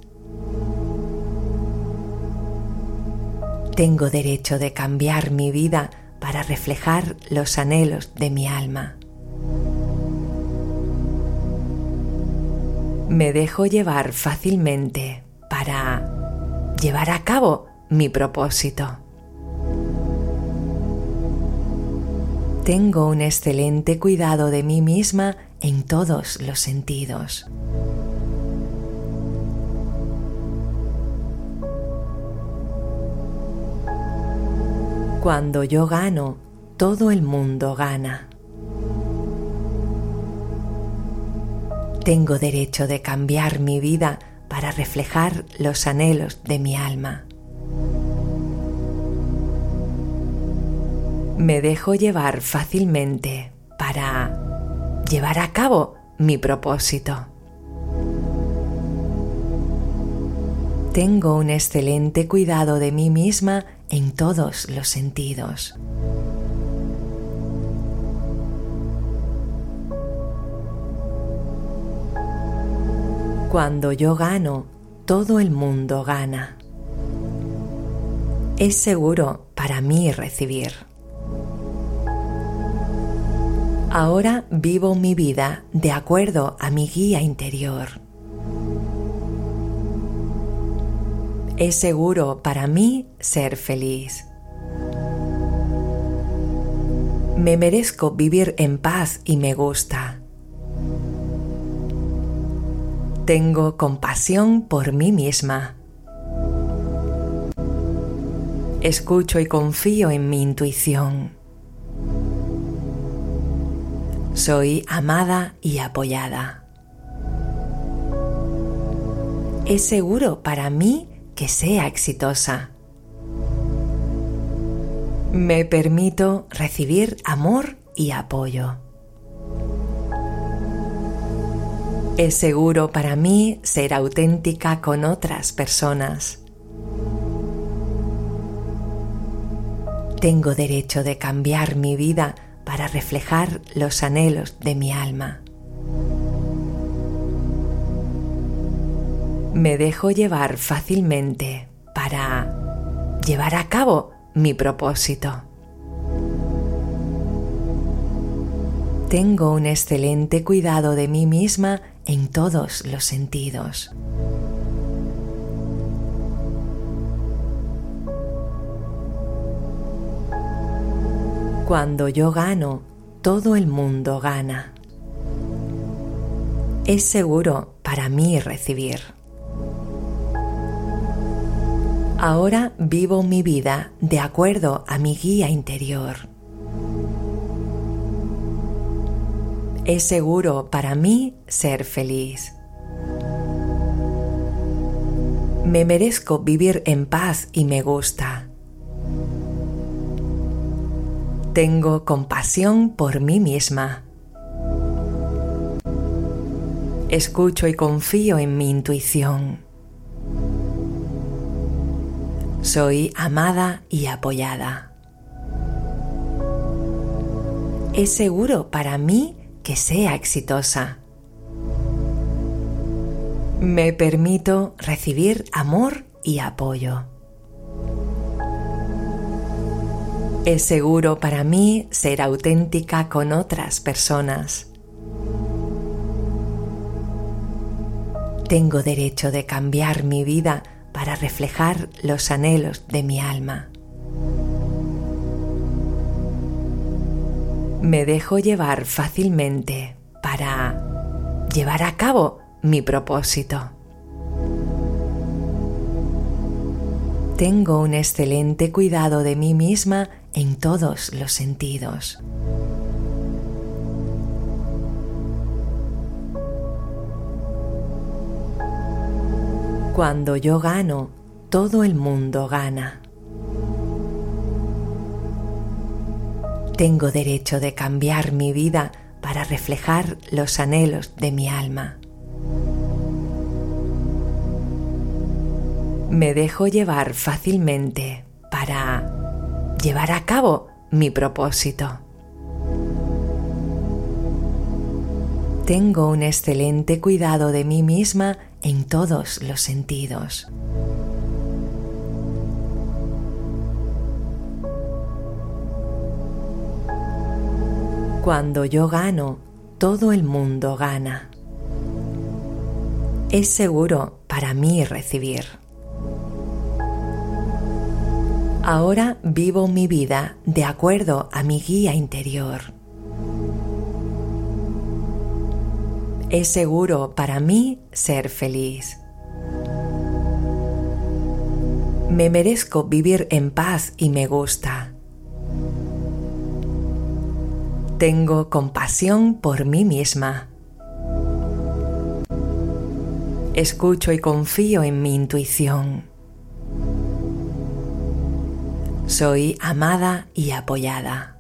Tengo derecho de cambiar mi vida para reflejar los anhelos de mi alma. Me dejo llevar fácilmente para llevar a cabo mi propósito. Tengo un excelente cuidado de mí misma en todos los sentidos. Cuando yo gano, todo el mundo gana. Tengo derecho de cambiar mi vida para reflejar los anhelos de mi alma. Me dejo llevar fácilmente para llevar a cabo mi propósito. Tengo un excelente cuidado de mí misma en todos los sentidos. Cuando yo gano, todo el mundo gana. Es seguro para mí recibir. Ahora vivo mi vida de acuerdo a mi guía interior. Es seguro para mí ser feliz. Me merezco vivir en paz y me gusta. Tengo compasión por mí misma. Escucho y confío en mi intuición. Soy amada y apoyada. Es seguro para mí que sea exitosa. Me permito recibir amor y apoyo. Es seguro para mí ser auténtica con otras personas. Tengo derecho de cambiar mi vida para reflejar los anhelos de mi alma. Me dejo llevar fácilmente para llevar a cabo mi propósito. Tengo un excelente cuidado de mí misma en todos los sentidos. Cuando yo gano, todo el mundo gana. Es seguro para mí recibir. Ahora vivo mi vida de acuerdo a mi guía interior. Es seguro para mí ser feliz. Me merezco vivir en paz y me gusta. Tengo compasión por mí misma. Escucho y confío en mi intuición. Soy amada y apoyada. Es seguro para mí que sea exitosa. Me permito recibir amor y apoyo. Es seguro para mí ser auténtica con otras personas. Tengo derecho de cambiar mi vida para reflejar los anhelos de mi alma. Me dejo llevar fácilmente para llevar a cabo mi propósito. Tengo un excelente cuidado de mí misma en todos los sentidos. Cuando yo gano, todo el mundo gana. Tengo derecho de cambiar mi vida para reflejar los anhelos de mi alma. Me dejo llevar fácilmente para llevar a cabo mi propósito. Tengo un excelente cuidado de mí misma en todos los sentidos. Cuando yo gano, todo el mundo gana. Es seguro para mí recibir. Ahora vivo mi vida de acuerdo a mi guía interior. Es seguro para mí ser feliz. Me merezco vivir en paz y me gusta. Tengo compasión por mí misma. Escucho y confío en mi intuición. Soy amada y apoyada.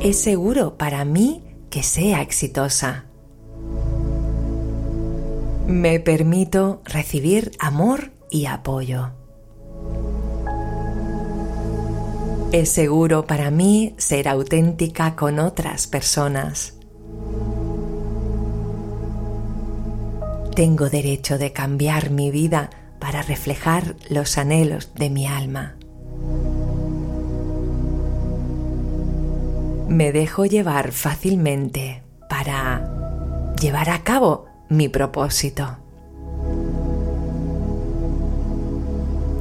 Es seguro para mí que sea exitosa. Me permito recibir amor y apoyo. Es seguro para mí ser auténtica con otras personas. Tengo derecho de cambiar mi vida para reflejar los anhelos de mi alma. Me dejo llevar fácilmente para llevar a cabo mi propósito.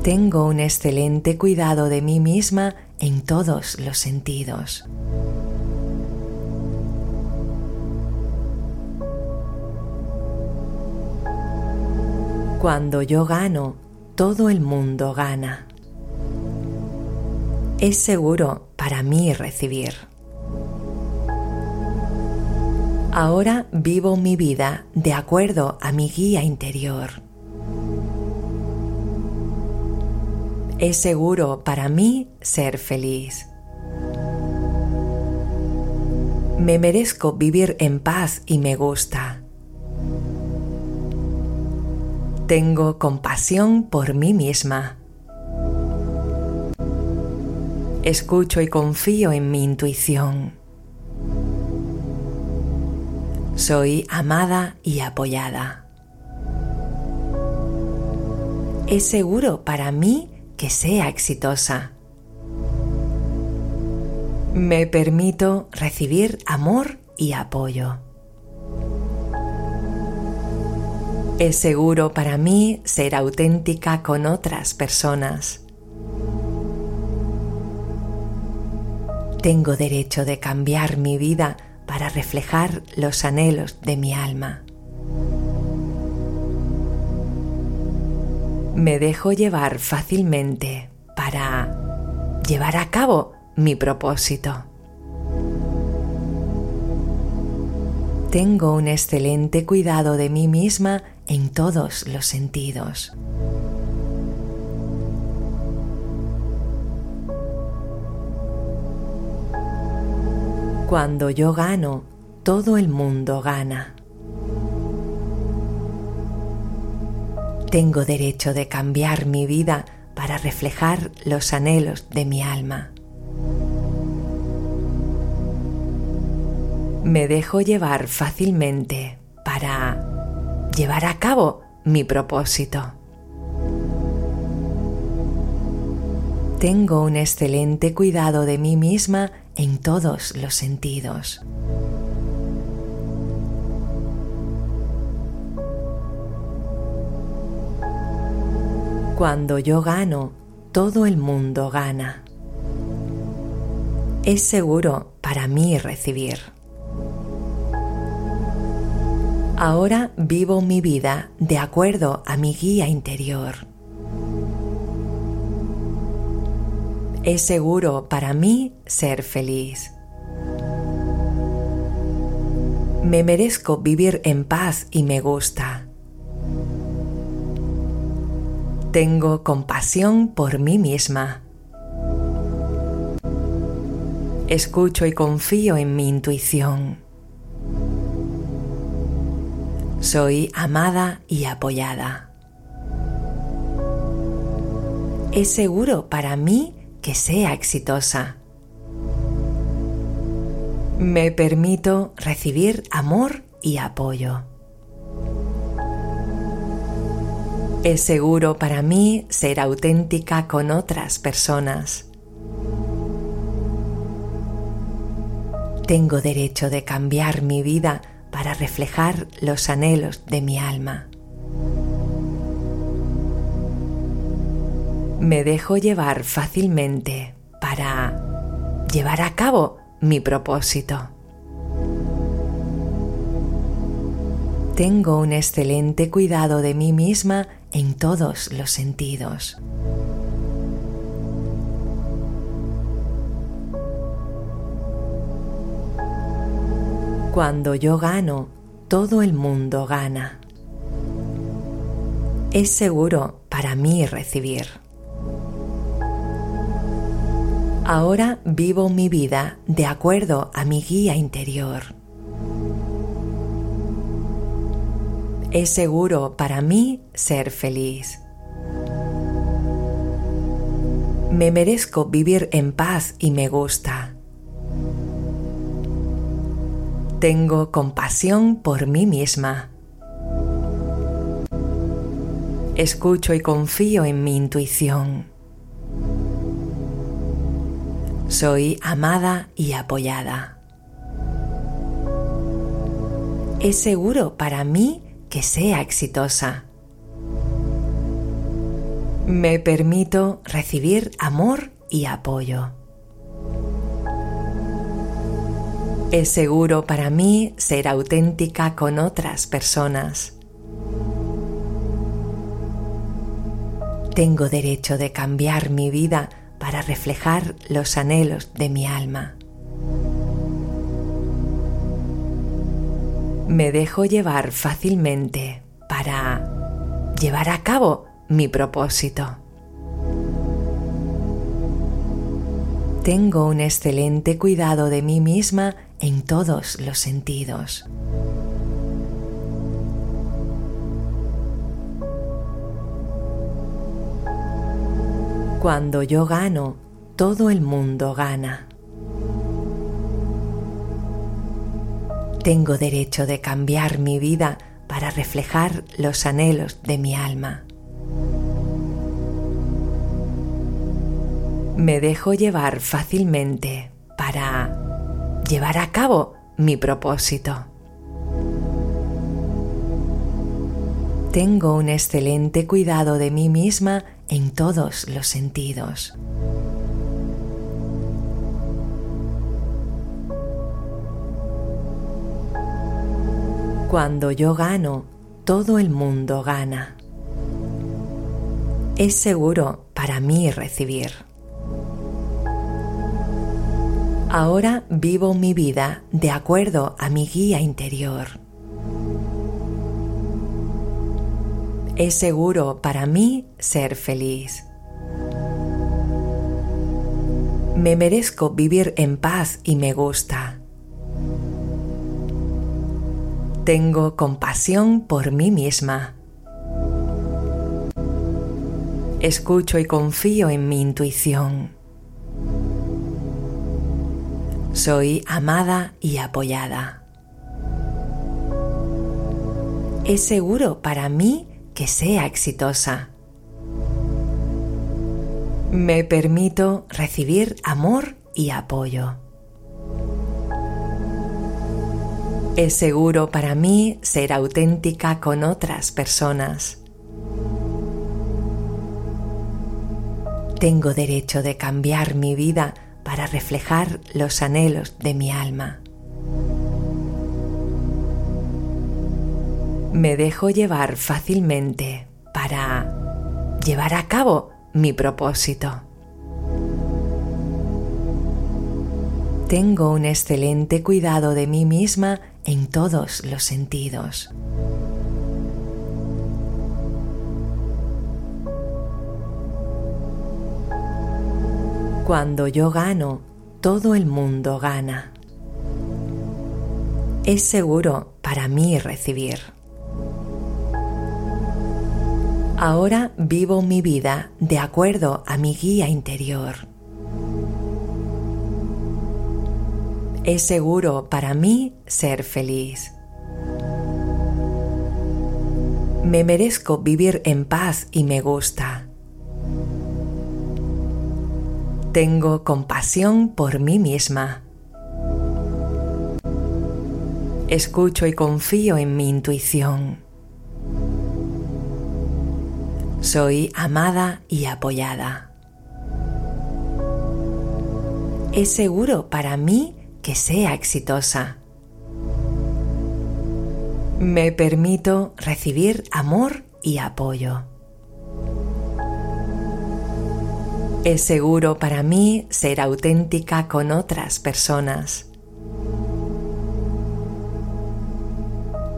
Tengo un excelente cuidado de mí misma en todos los sentidos. Cuando yo gano, todo el mundo gana. Es seguro para mí recibir. Ahora vivo mi vida de acuerdo a mi guía interior. Es seguro para mí ser feliz. Me merezco vivir en paz y me gusta. Tengo compasión por mí misma. Escucho y confío en mi intuición. Soy amada y apoyada. Es seguro para mí que sea exitosa. Me permito recibir amor y apoyo. Es seguro para mí ser auténtica con otras personas. Tengo derecho de cambiar mi vida para reflejar los anhelos de mi alma. Me dejo llevar fácilmente para llevar a cabo mi propósito. Tengo un excelente cuidado de mí misma en todos los sentidos. Cuando yo gano, todo el mundo gana. Tengo derecho de cambiar mi vida para reflejar los anhelos de mi alma. Me dejo llevar fácilmente para llevar a cabo mi propósito. Tengo un excelente cuidado de mí misma en todos los sentidos. Cuando yo gano, todo el mundo gana. Es seguro para mí recibir. Ahora vivo mi vida de acuerdo a mi guía interior. Es seguro para mí ser feliz. Me merezco vivir en paz y me gusta. Tengo compasión por mí misma. Escucho y confío en mi intuición. Soy amada y apoyada. Es seguro para mí que sea exitosa. Me permito recibir amor y apoyo. Es seguro para mí ser auténtica con otras personas. Tengo derecho de cambiar mi vida para reflejar los anhelos de mi alma. Me dejo llevar fácilmente para llevar a cabo mi propósito. Tengo un excelente cuidado de mí misma en todos los sentidos. Cuando yo gano, todo el mundo gana. Es seguro para mí recibir. Ahora vivo mi vida de acuerdo a mi guía interior. Es seguro para mí ser feliz. Me merezco vivir en paz y me gusta. Tengo compasión por mí misma. Escucho y confío en mi intuición. Soy amada y apoyada. Es seguro para mí que sea exitosa. Me permito recibir amor y apoyo. Es seguro para mí ser auténtica con otras personas. Tengo derecho de cambiar mi vida para reflejar los anhelos de mi alma. Me dejo llevar fácilmente para llevar a cabo mi propósito. Tengo un excelente cuidado de mí misma en todos los sentidos. Cuando yo gano, todo el mundo gana. Tengo derecho de cambiar mi vida para reflejar los anhelos de mi alma. Me dejo llevar fácilmente para llevar a cabo mi propósito. Tengo un excelente cuidado de mí misma en todos los sentidos. Cuando yo gano, todo el mundo gana. Es seguro para mí recibir. Ahora vivo mi vida de acuerdo a mi guía interior. Es seguro para mí ser feliz. Me merezco vivir en paz y me gusta. Tengo compasión por mí misma. Escucho y confío en mi intuición. Soy amada y apoyada. Es seguro para mí que sea exitosa. Me permito recibir amor y apoyo. Es seguro para mí ser auténtica con otras personas. Tengo derecho de cambiar mi vida para reflejar los anhelos de mi alma. Me dejo llevar fácilmente para llevar a cabo mi propósito. Tengo un excelente cuidado de mí misma en todos los sentidos. Cuando yo gano, todo el mundo gana. Es seguro para mí recibir. Ahora vivo mi vida de acuerdo a mi guía interior. Es seguro para mí ser feliz. Me merezco vivir en paz y me gusta. Tengo compasión por mí misma. Escucho y confío en mi intuición. Soy amada y apoyada. Es seguro para mí que sea exitosa. Me permito recibir amor y apoyo. Es seguro para mí ser auténtica con otras personas.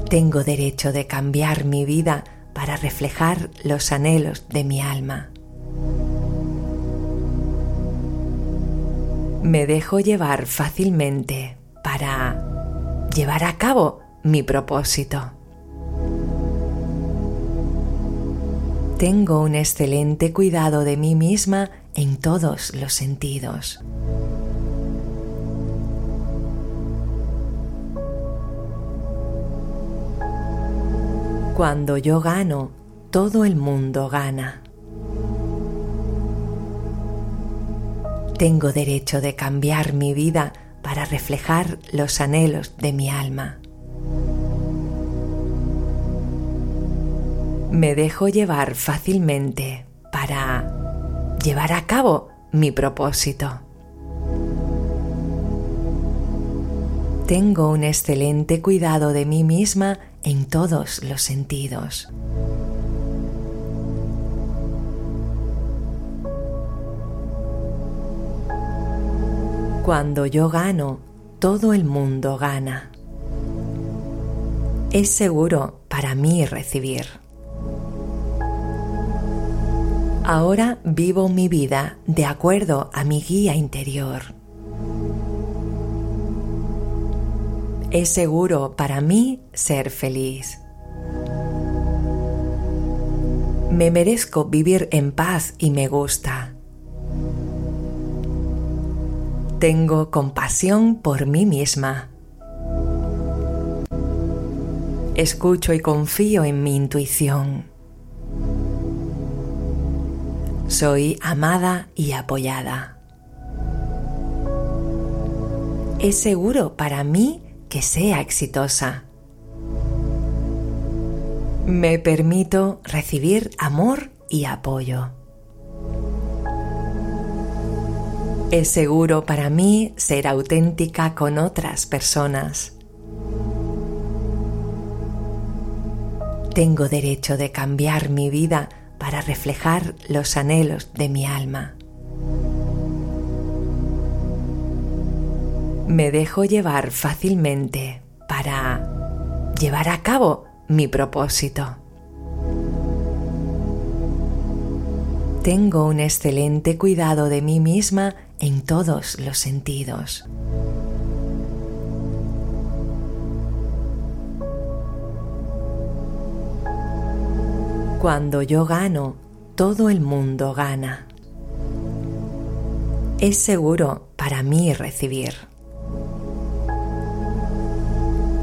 Tengo derecho de cambiar mi vida para reflejar los anhelos de mi alma. Me dejo llevar fácilmente para llevar a cabo mi propósito. Tengo un excelente cuidado de mí misma en todos los sentidos. Cuando yo gano, todo el mundo gana. Tengo derecho de cambiar mi vida para reflejar los anhelos de mi alma. Me dejo llevar fácilmente para llevar a cabo mi propósito. Tengo un excelente cuidado de mí misma en todos los sentidos. Cuando yo gano, todo el mundo gana. Es seguro para mí recibir. Ahora vivo mi vida de acuerdo a mi guía interior. Es seguro para mí ser feliz. Me merezco vivir en paz y me gusta. Tengo compasión por mí misma. Escucho y confío en mi intuición. Soy amada y apoyada. Es seguro para mí que sea exitosa. Me permito recibir amor y apoyo. Es seguro para mí ser auténtica con otras personas. Tengo derecho de cambiar mi vida para reflejar los anhelos de mi alma. me dejo llevar fácilmente para llevar a cabo mi propósito. Tengo un excelente cuidado de mí misma en todos los sentidos. Cuando yo gano, todo el mundo gana. Es seguro para mí recibir.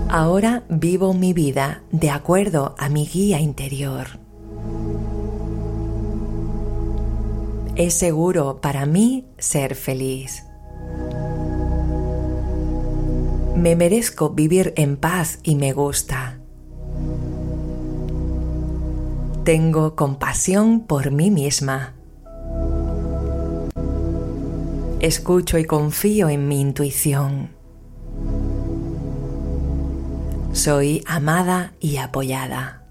Ahora vivo mi vida de acuerdo a mi guía interior. Es seguro para mí ser feliz. Me merezco vivir en paz y me gusta. Tengo compasión por mí misma. Escucho y confío en mi intuición. Soy amada y apoyada.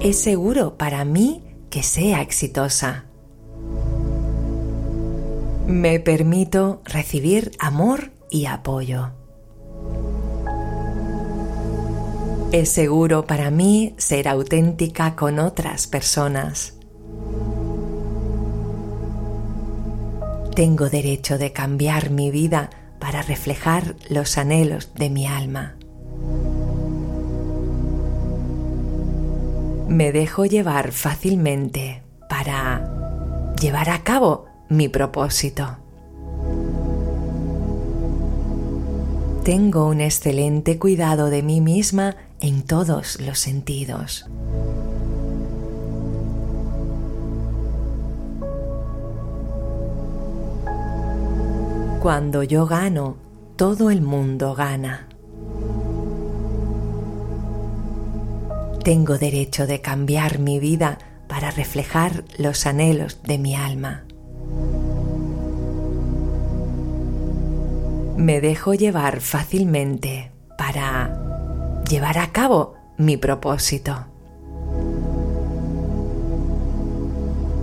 Es seguro para mí que sea exitosa. Me permito recibir amor y apoyo. Es seguro para mí ser auténtica con otras personas. Tengo derecho de cambiar mi vida para reflejar los anhelos de mi alma. Me dejo llevar fácilmente para llevar a cabo mi propósito. Tengo un excelente cuidado de mí misma en todos los sentidos. Cuando yo gano, todo el mundo gana. Tengo derecho de cambiar mi vida para reflejar los anhelos de mi alma. Me dejo llevar fácilmente para llevar a cabo mi propósito.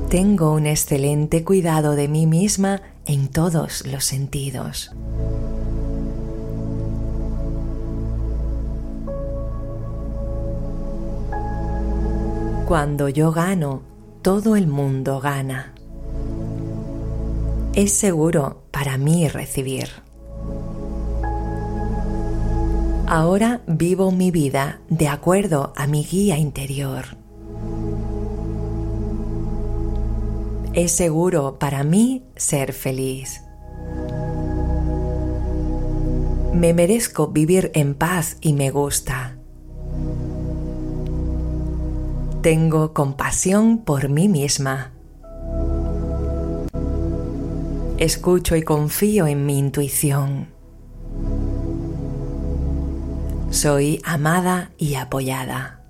Tengo un excelente cuidado de mí misma en todos los sentidos. Cuando yo gano, todo el mundo gana. Es seguro para mí recibir. Ahora vivo mi vida de acuerdo a mi guía interior. Es seguro para mí ser feliz. Me merezco vivir en paz y me gusta. Tengo compasión por mí misma. Escucho y confío en mi intuición. Soy amada y apoyada.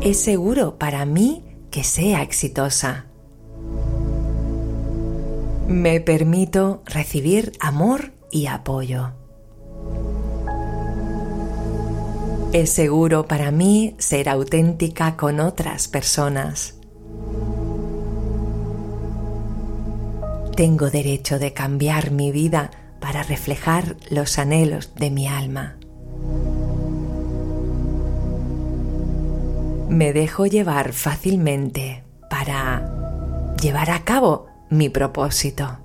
Es seguro para mí que sea exitosa. Me permito recibir amor y apoyo. Es seguro para mí ser auténtica con otras personas. Tengo derecho de cambiar mi vida para reflejar los anhelos de mi alma. Me dejo llevar fácilmente para llevar a cabo mi propósito.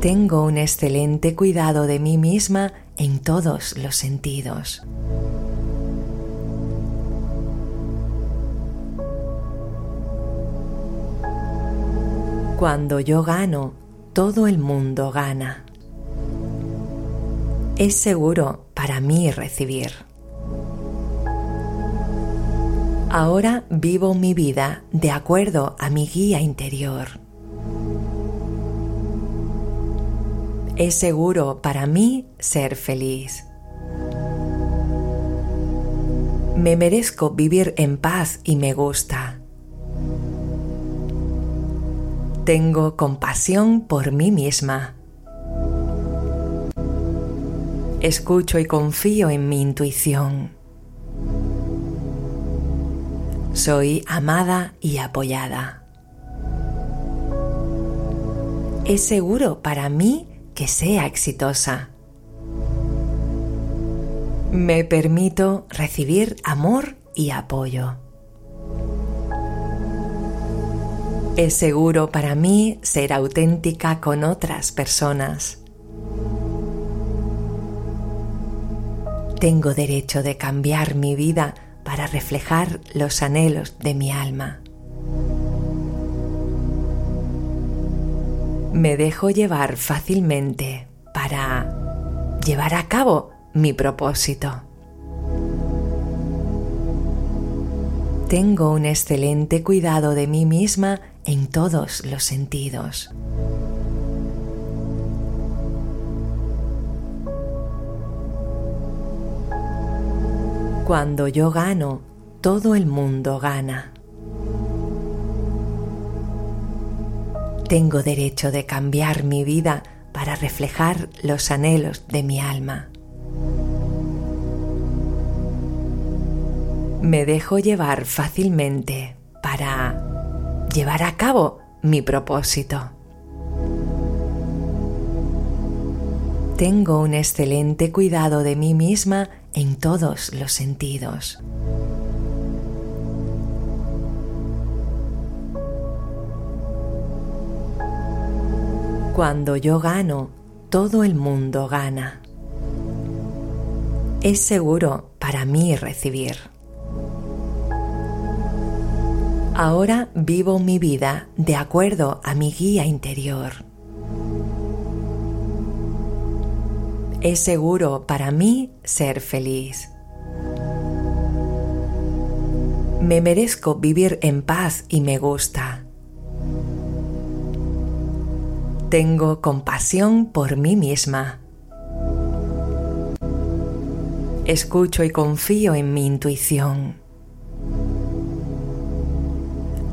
Tengo un excelente cuidado de mí misma en todos los sentidos. Cuando yo gano, todo el mundo gana. Es seguro para mí recibir. Ahora vivo mi vida de acuerdo a mi guía interior. Es seguro para mí ser feliz. Me merezco vivir en paz y me gusta. Tengo compasión por mí misma. Escucho y confío en mi intuición. Soy amada y apoyada. Es seguro para mí que sea exitosa. Me permito recibir amor y apoyo. Es seguro para mí ser auténtica con otras personas. Tengo derecho de cambiar mi vida para reflejar los anhelos de mi alma. Me dejo llevar fácilmente para llevar a cabo mi propósito. Tengo un excelente cuidado de mí misma en todos los sentidos. Cuando yo gano, todo el mundo gana. Tengo derecho de cambiar mi vida para reflejar los anhelos de mi alma. Me dejo llevar fácilmente para llevar a cabo mi propósito. Tengo un excelente cuidado de mí misma en todos los sentidos. Cuando yo gano, todo el mundo gana. Es seguro para mí recibir. Ahora vivo mi vida de acuerdo a mi guía interior. Es seguro para mí ser feliz. Me merezco vivir en paz y me gusta. Tengo compasión por mí misma. Escucho y confío en mi intuición.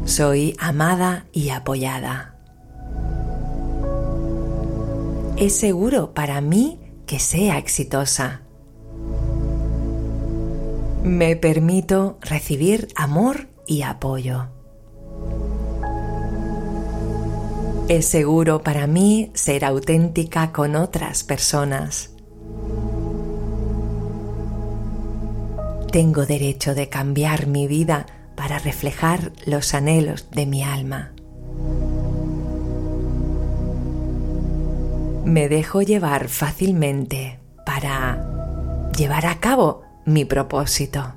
Soy amada y apoyada. Es seguro para mí que sea exitosa. Me permito recibir amor y apoyo. Es seguro para mí ser auténtica con otras personas. Tengo derecho de cambiar mi vida para reflejar los anhelos de mi alma. Me dejo llevar fácilmente para llevar a cabo mi propósito.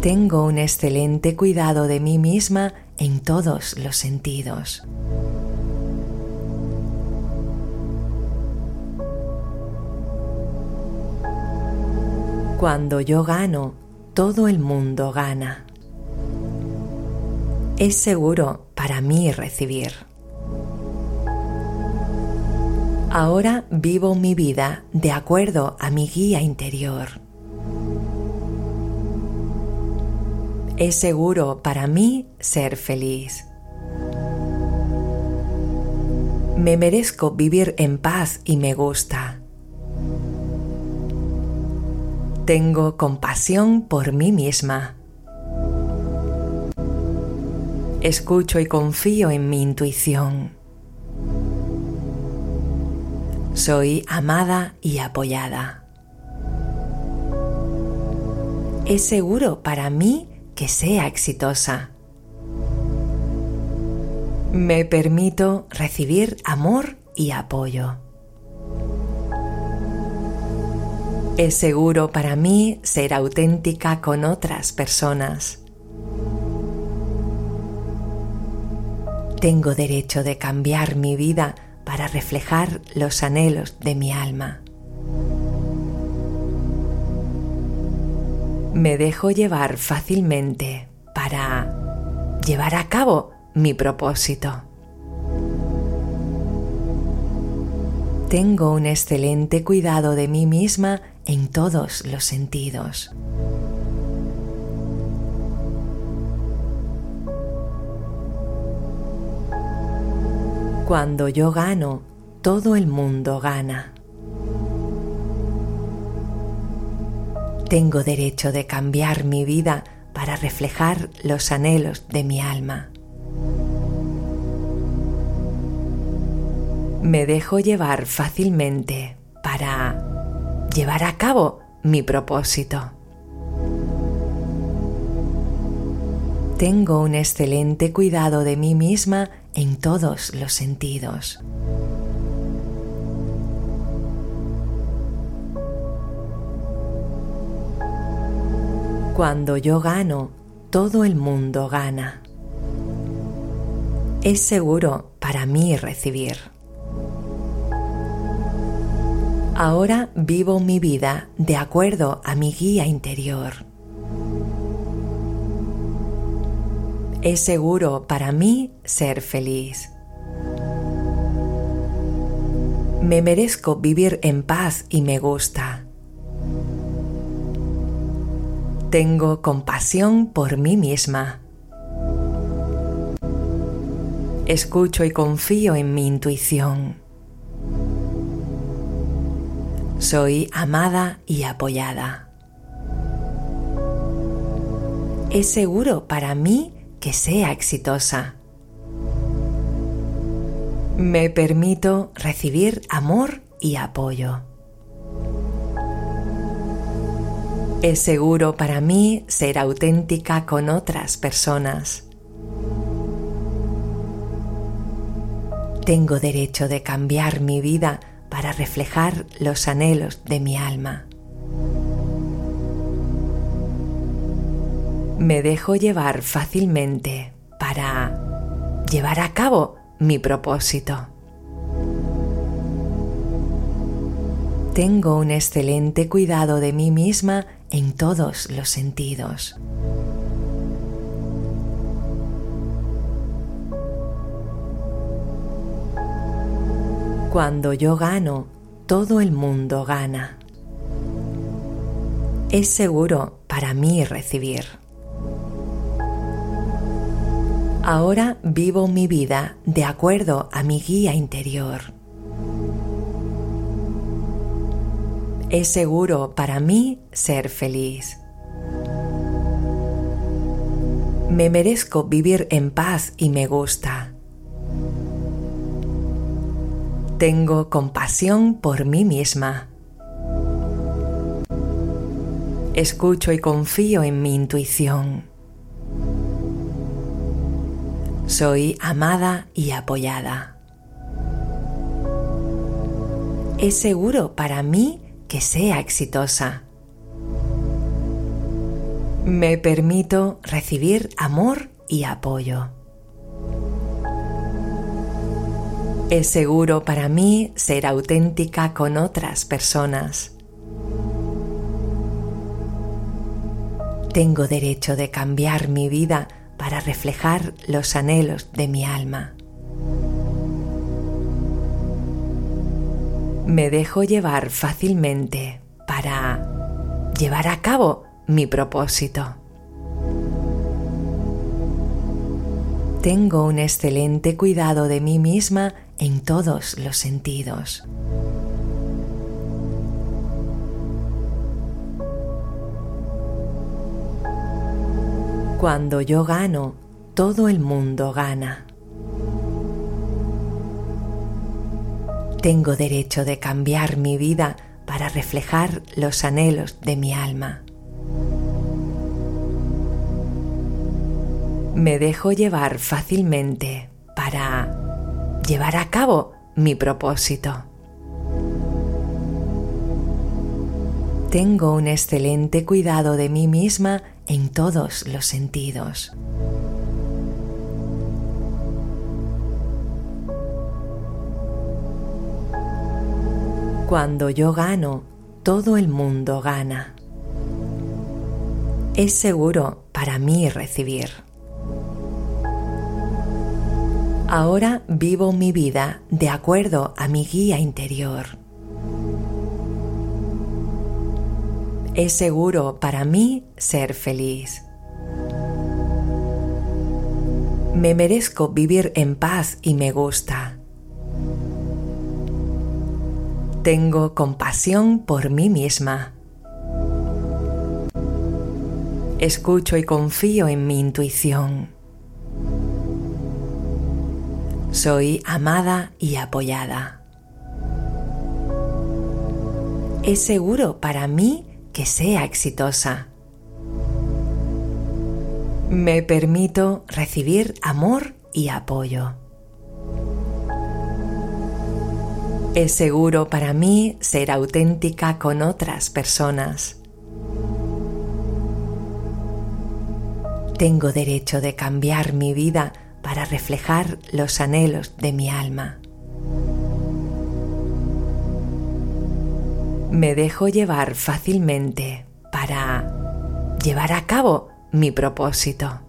Tengo un excelente cuidado de mí misma en todos los sentidos. Cuando yo gano, todo el mundo gana. Es seguro para mí recibir. Ahora vivo mi vida de acuerdo a mi guía interior. Es seguro para mí ser feliz. Me merezco vivir en paz y me gusta. Tengo compasión por mí misma. Escucho y confío en mi intuición. Soy amada y apoyada. Es seguro para mí que sea exitosa. Me permito recibir amor y apoyo. Es seguro para mí ser auténtica con otras personas. Tengo derecho de cambiar mi vida para reflejar los anhelos de mi alma. Me dejo llevar fácilmente para llevar a cabo mi propósito. Tengo un excelente cuidado de mí misma en todos los sentidos. Cuando yo gano, todo el mundo gana. Tengo derecho de cambiar mi vida para reflejar los anhelos de mi alma. Me dejo llevar fácilmente para llevar a cabo mi propósito. Tengo un excelente cuidado de mí misma en todos los sentidos. Cuando yo gano, todo el mundo gana. Es seguro para mí recibir. Ahora vivo mi vida de acuerdo a mi guía interior. Es seguro para mí ser feliz. Me merezco vivir en paz y me gusta. Tengo compasión por mí misma. Escucho y confío en mi intuición. Soy amada y apoyada. Es seguro para mí que sea exitosa. Me permito recibir amor y apoyo. Es seguro para mí ser auténtica con otras personas. Tengo derecho de cambiar mi vida para reflejar los anhelos de mi alma. Me dejo llevar fácilmente para llevar a cabo mi propósito. Tengo un excelente cuidado de mí misma en todos los sentidos. Cuando yo gano, todo el mundo gana. Es seguro para mí recibir. Ahora vivo mi vida de acuerdo a mi guía interior. Es seguro para mí ser feliz. Me merezco vivir en paz y me gusta. Tengo compasión por mí misma. Escucho y confío en mi intuición. Soy amada y apoyada. Es seguro para mí que sea exitosa. Me permito recibir amor y apoyo. Es seguro para mí ser auténtica con otras personas. Tengo derecho de cambiar mi vida para reflejar los anhelos de mi alma. me dejo llevar fácilmente para llevar a cabo mi propósito. Tengo un excelente cuidado de mí misma en todos los sentidos. Cuando yo gano, todo el mundo gana. Tengo derecho de cambiar mi vida para reflejar los anhelos de mi alma. Me dejo llevar fácilmente para llevar a cabo mi propósito. Tengo un excelente cuidado de mí misma en todos los sentidos. Cuando yo gano, todo el mundo gana. Es seguro para mí recibir. Ahora vivo mi vida de acuerdo a mi guía interior. Es seguro para mí ser feliz. Me merezco vivir en paz y me gusta. Tengo compasión por mí misma. Escucho y confío en mi intuición. Soy amada y apoyada. Es seguro para mí que sea exitosa. Me permito recibir amor y apoyo. Es seguro para mí ser auténtica con otras personas. Tengo derecho de cambiar mi vida para reflejar los anhelos de mi alma. Me dejo llevar fácilmente para llevar a cabo mi propósito.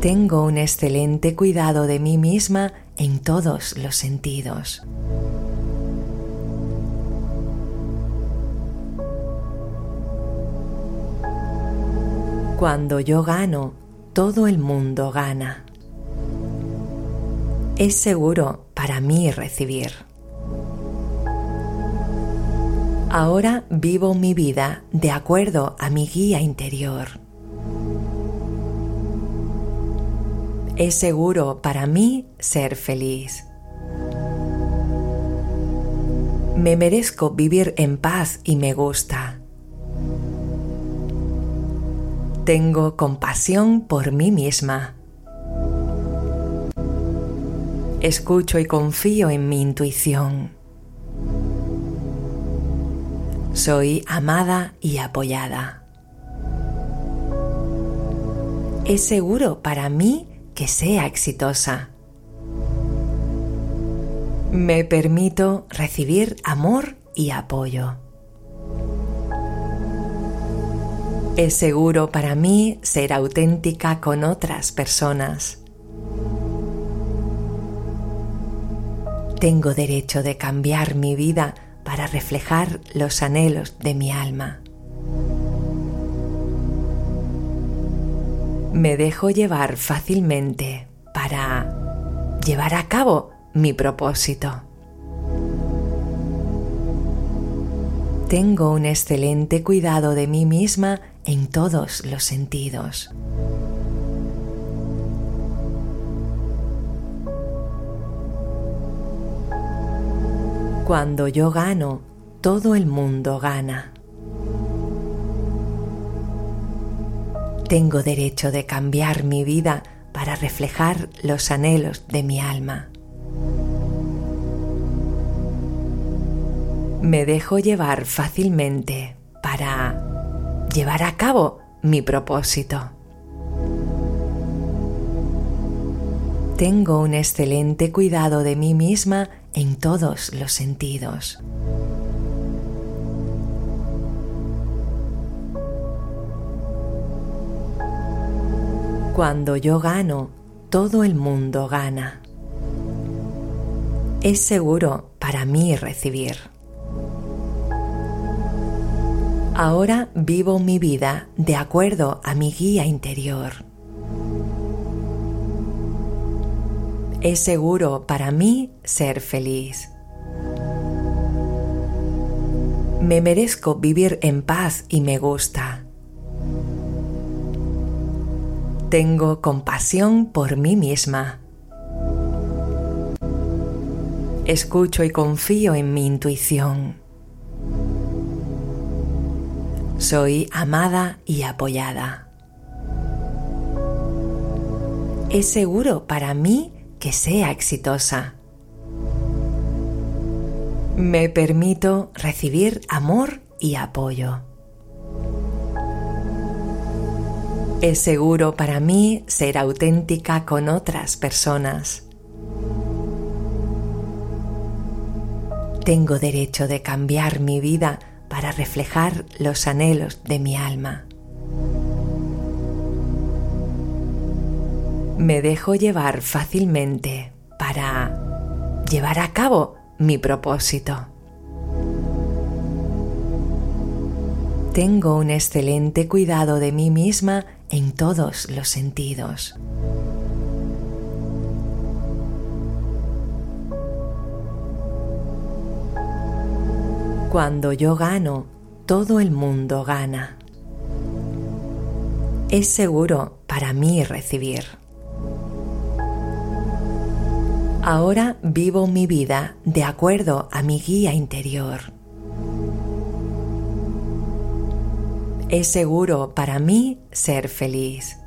Tengo un excelente cuidado de mí misma en todos los sentidos. Cuando yo gano, todo el mundo gana. Es seguro para mí recibir. Ahora vivo mi vida de acuerdo a mi guía interior. Es seguro para mí ser feliz. Me merezco vivir en paz y me gusta. Tengo compasión por mí misma. Escucho y confío en mi intuición. Soy amada y apoyada. Es seguro para mí que sea exitosa. Me permito recibir amor y apoyo. Es seguro para mí ser auténtica con otras personas. Tengo derecho de cambiar mi vida para reflejar los anhelos de mi alma. Me dejo llevar fácilmente para llevar a cabo mi propósito. Tengo un excelente cuidado de mí misma en todos los sentidos. Cuando yo gano, todo el mundo gana. Tengo derecho de cambiar mi vida para reflejar los anhelos de mi alma. Me dejo llevar fácilmente para llevar a cabo mi propósito. Tengo un excelente cuidado de mí misma en todos los sentidos. Cuando yo gano, todo el mundo gana. Es seguro para mí recibir. Ahora vivo mi vida de acuerdo a mi guía interior. Es seguro para mí ser feliz. Me merezco vivir en paz y me gusta. Tengo compasión por mí misma. Escucho y confío en mi intuición. Soy amada y apoyada. Es seguro para mí que sea exitosa. Me permito recibir amor y apoyo. Es seguro para mí ser auténtica con otras personas. Tengo derecho de cambiar mi vida para reflejar los anhelos de mi alma. Me dejo llevar fácilmente para llevar a cabo mi propósito. Tengo un excelente cuidado de mí misma en todos los sentidos. Cuando yo gano, todo el mundo gana. Es seguro para mí recibir. Ahora vivo mi vida de acuerdo a mi guía interior. Es seguro para mí ser feliz.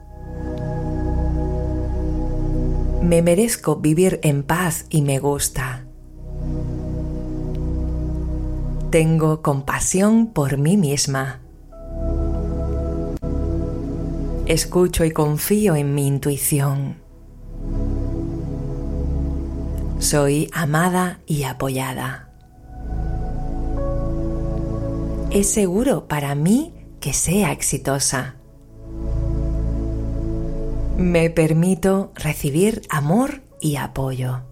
Me merezco vivir en paz y me gusta. Tengo compasión por mí misma. Escucho y confío en mi intuición. Soy amada y apoyada. Es seguro para mí que sea exitosa. Me permito recibir amor y apoyo.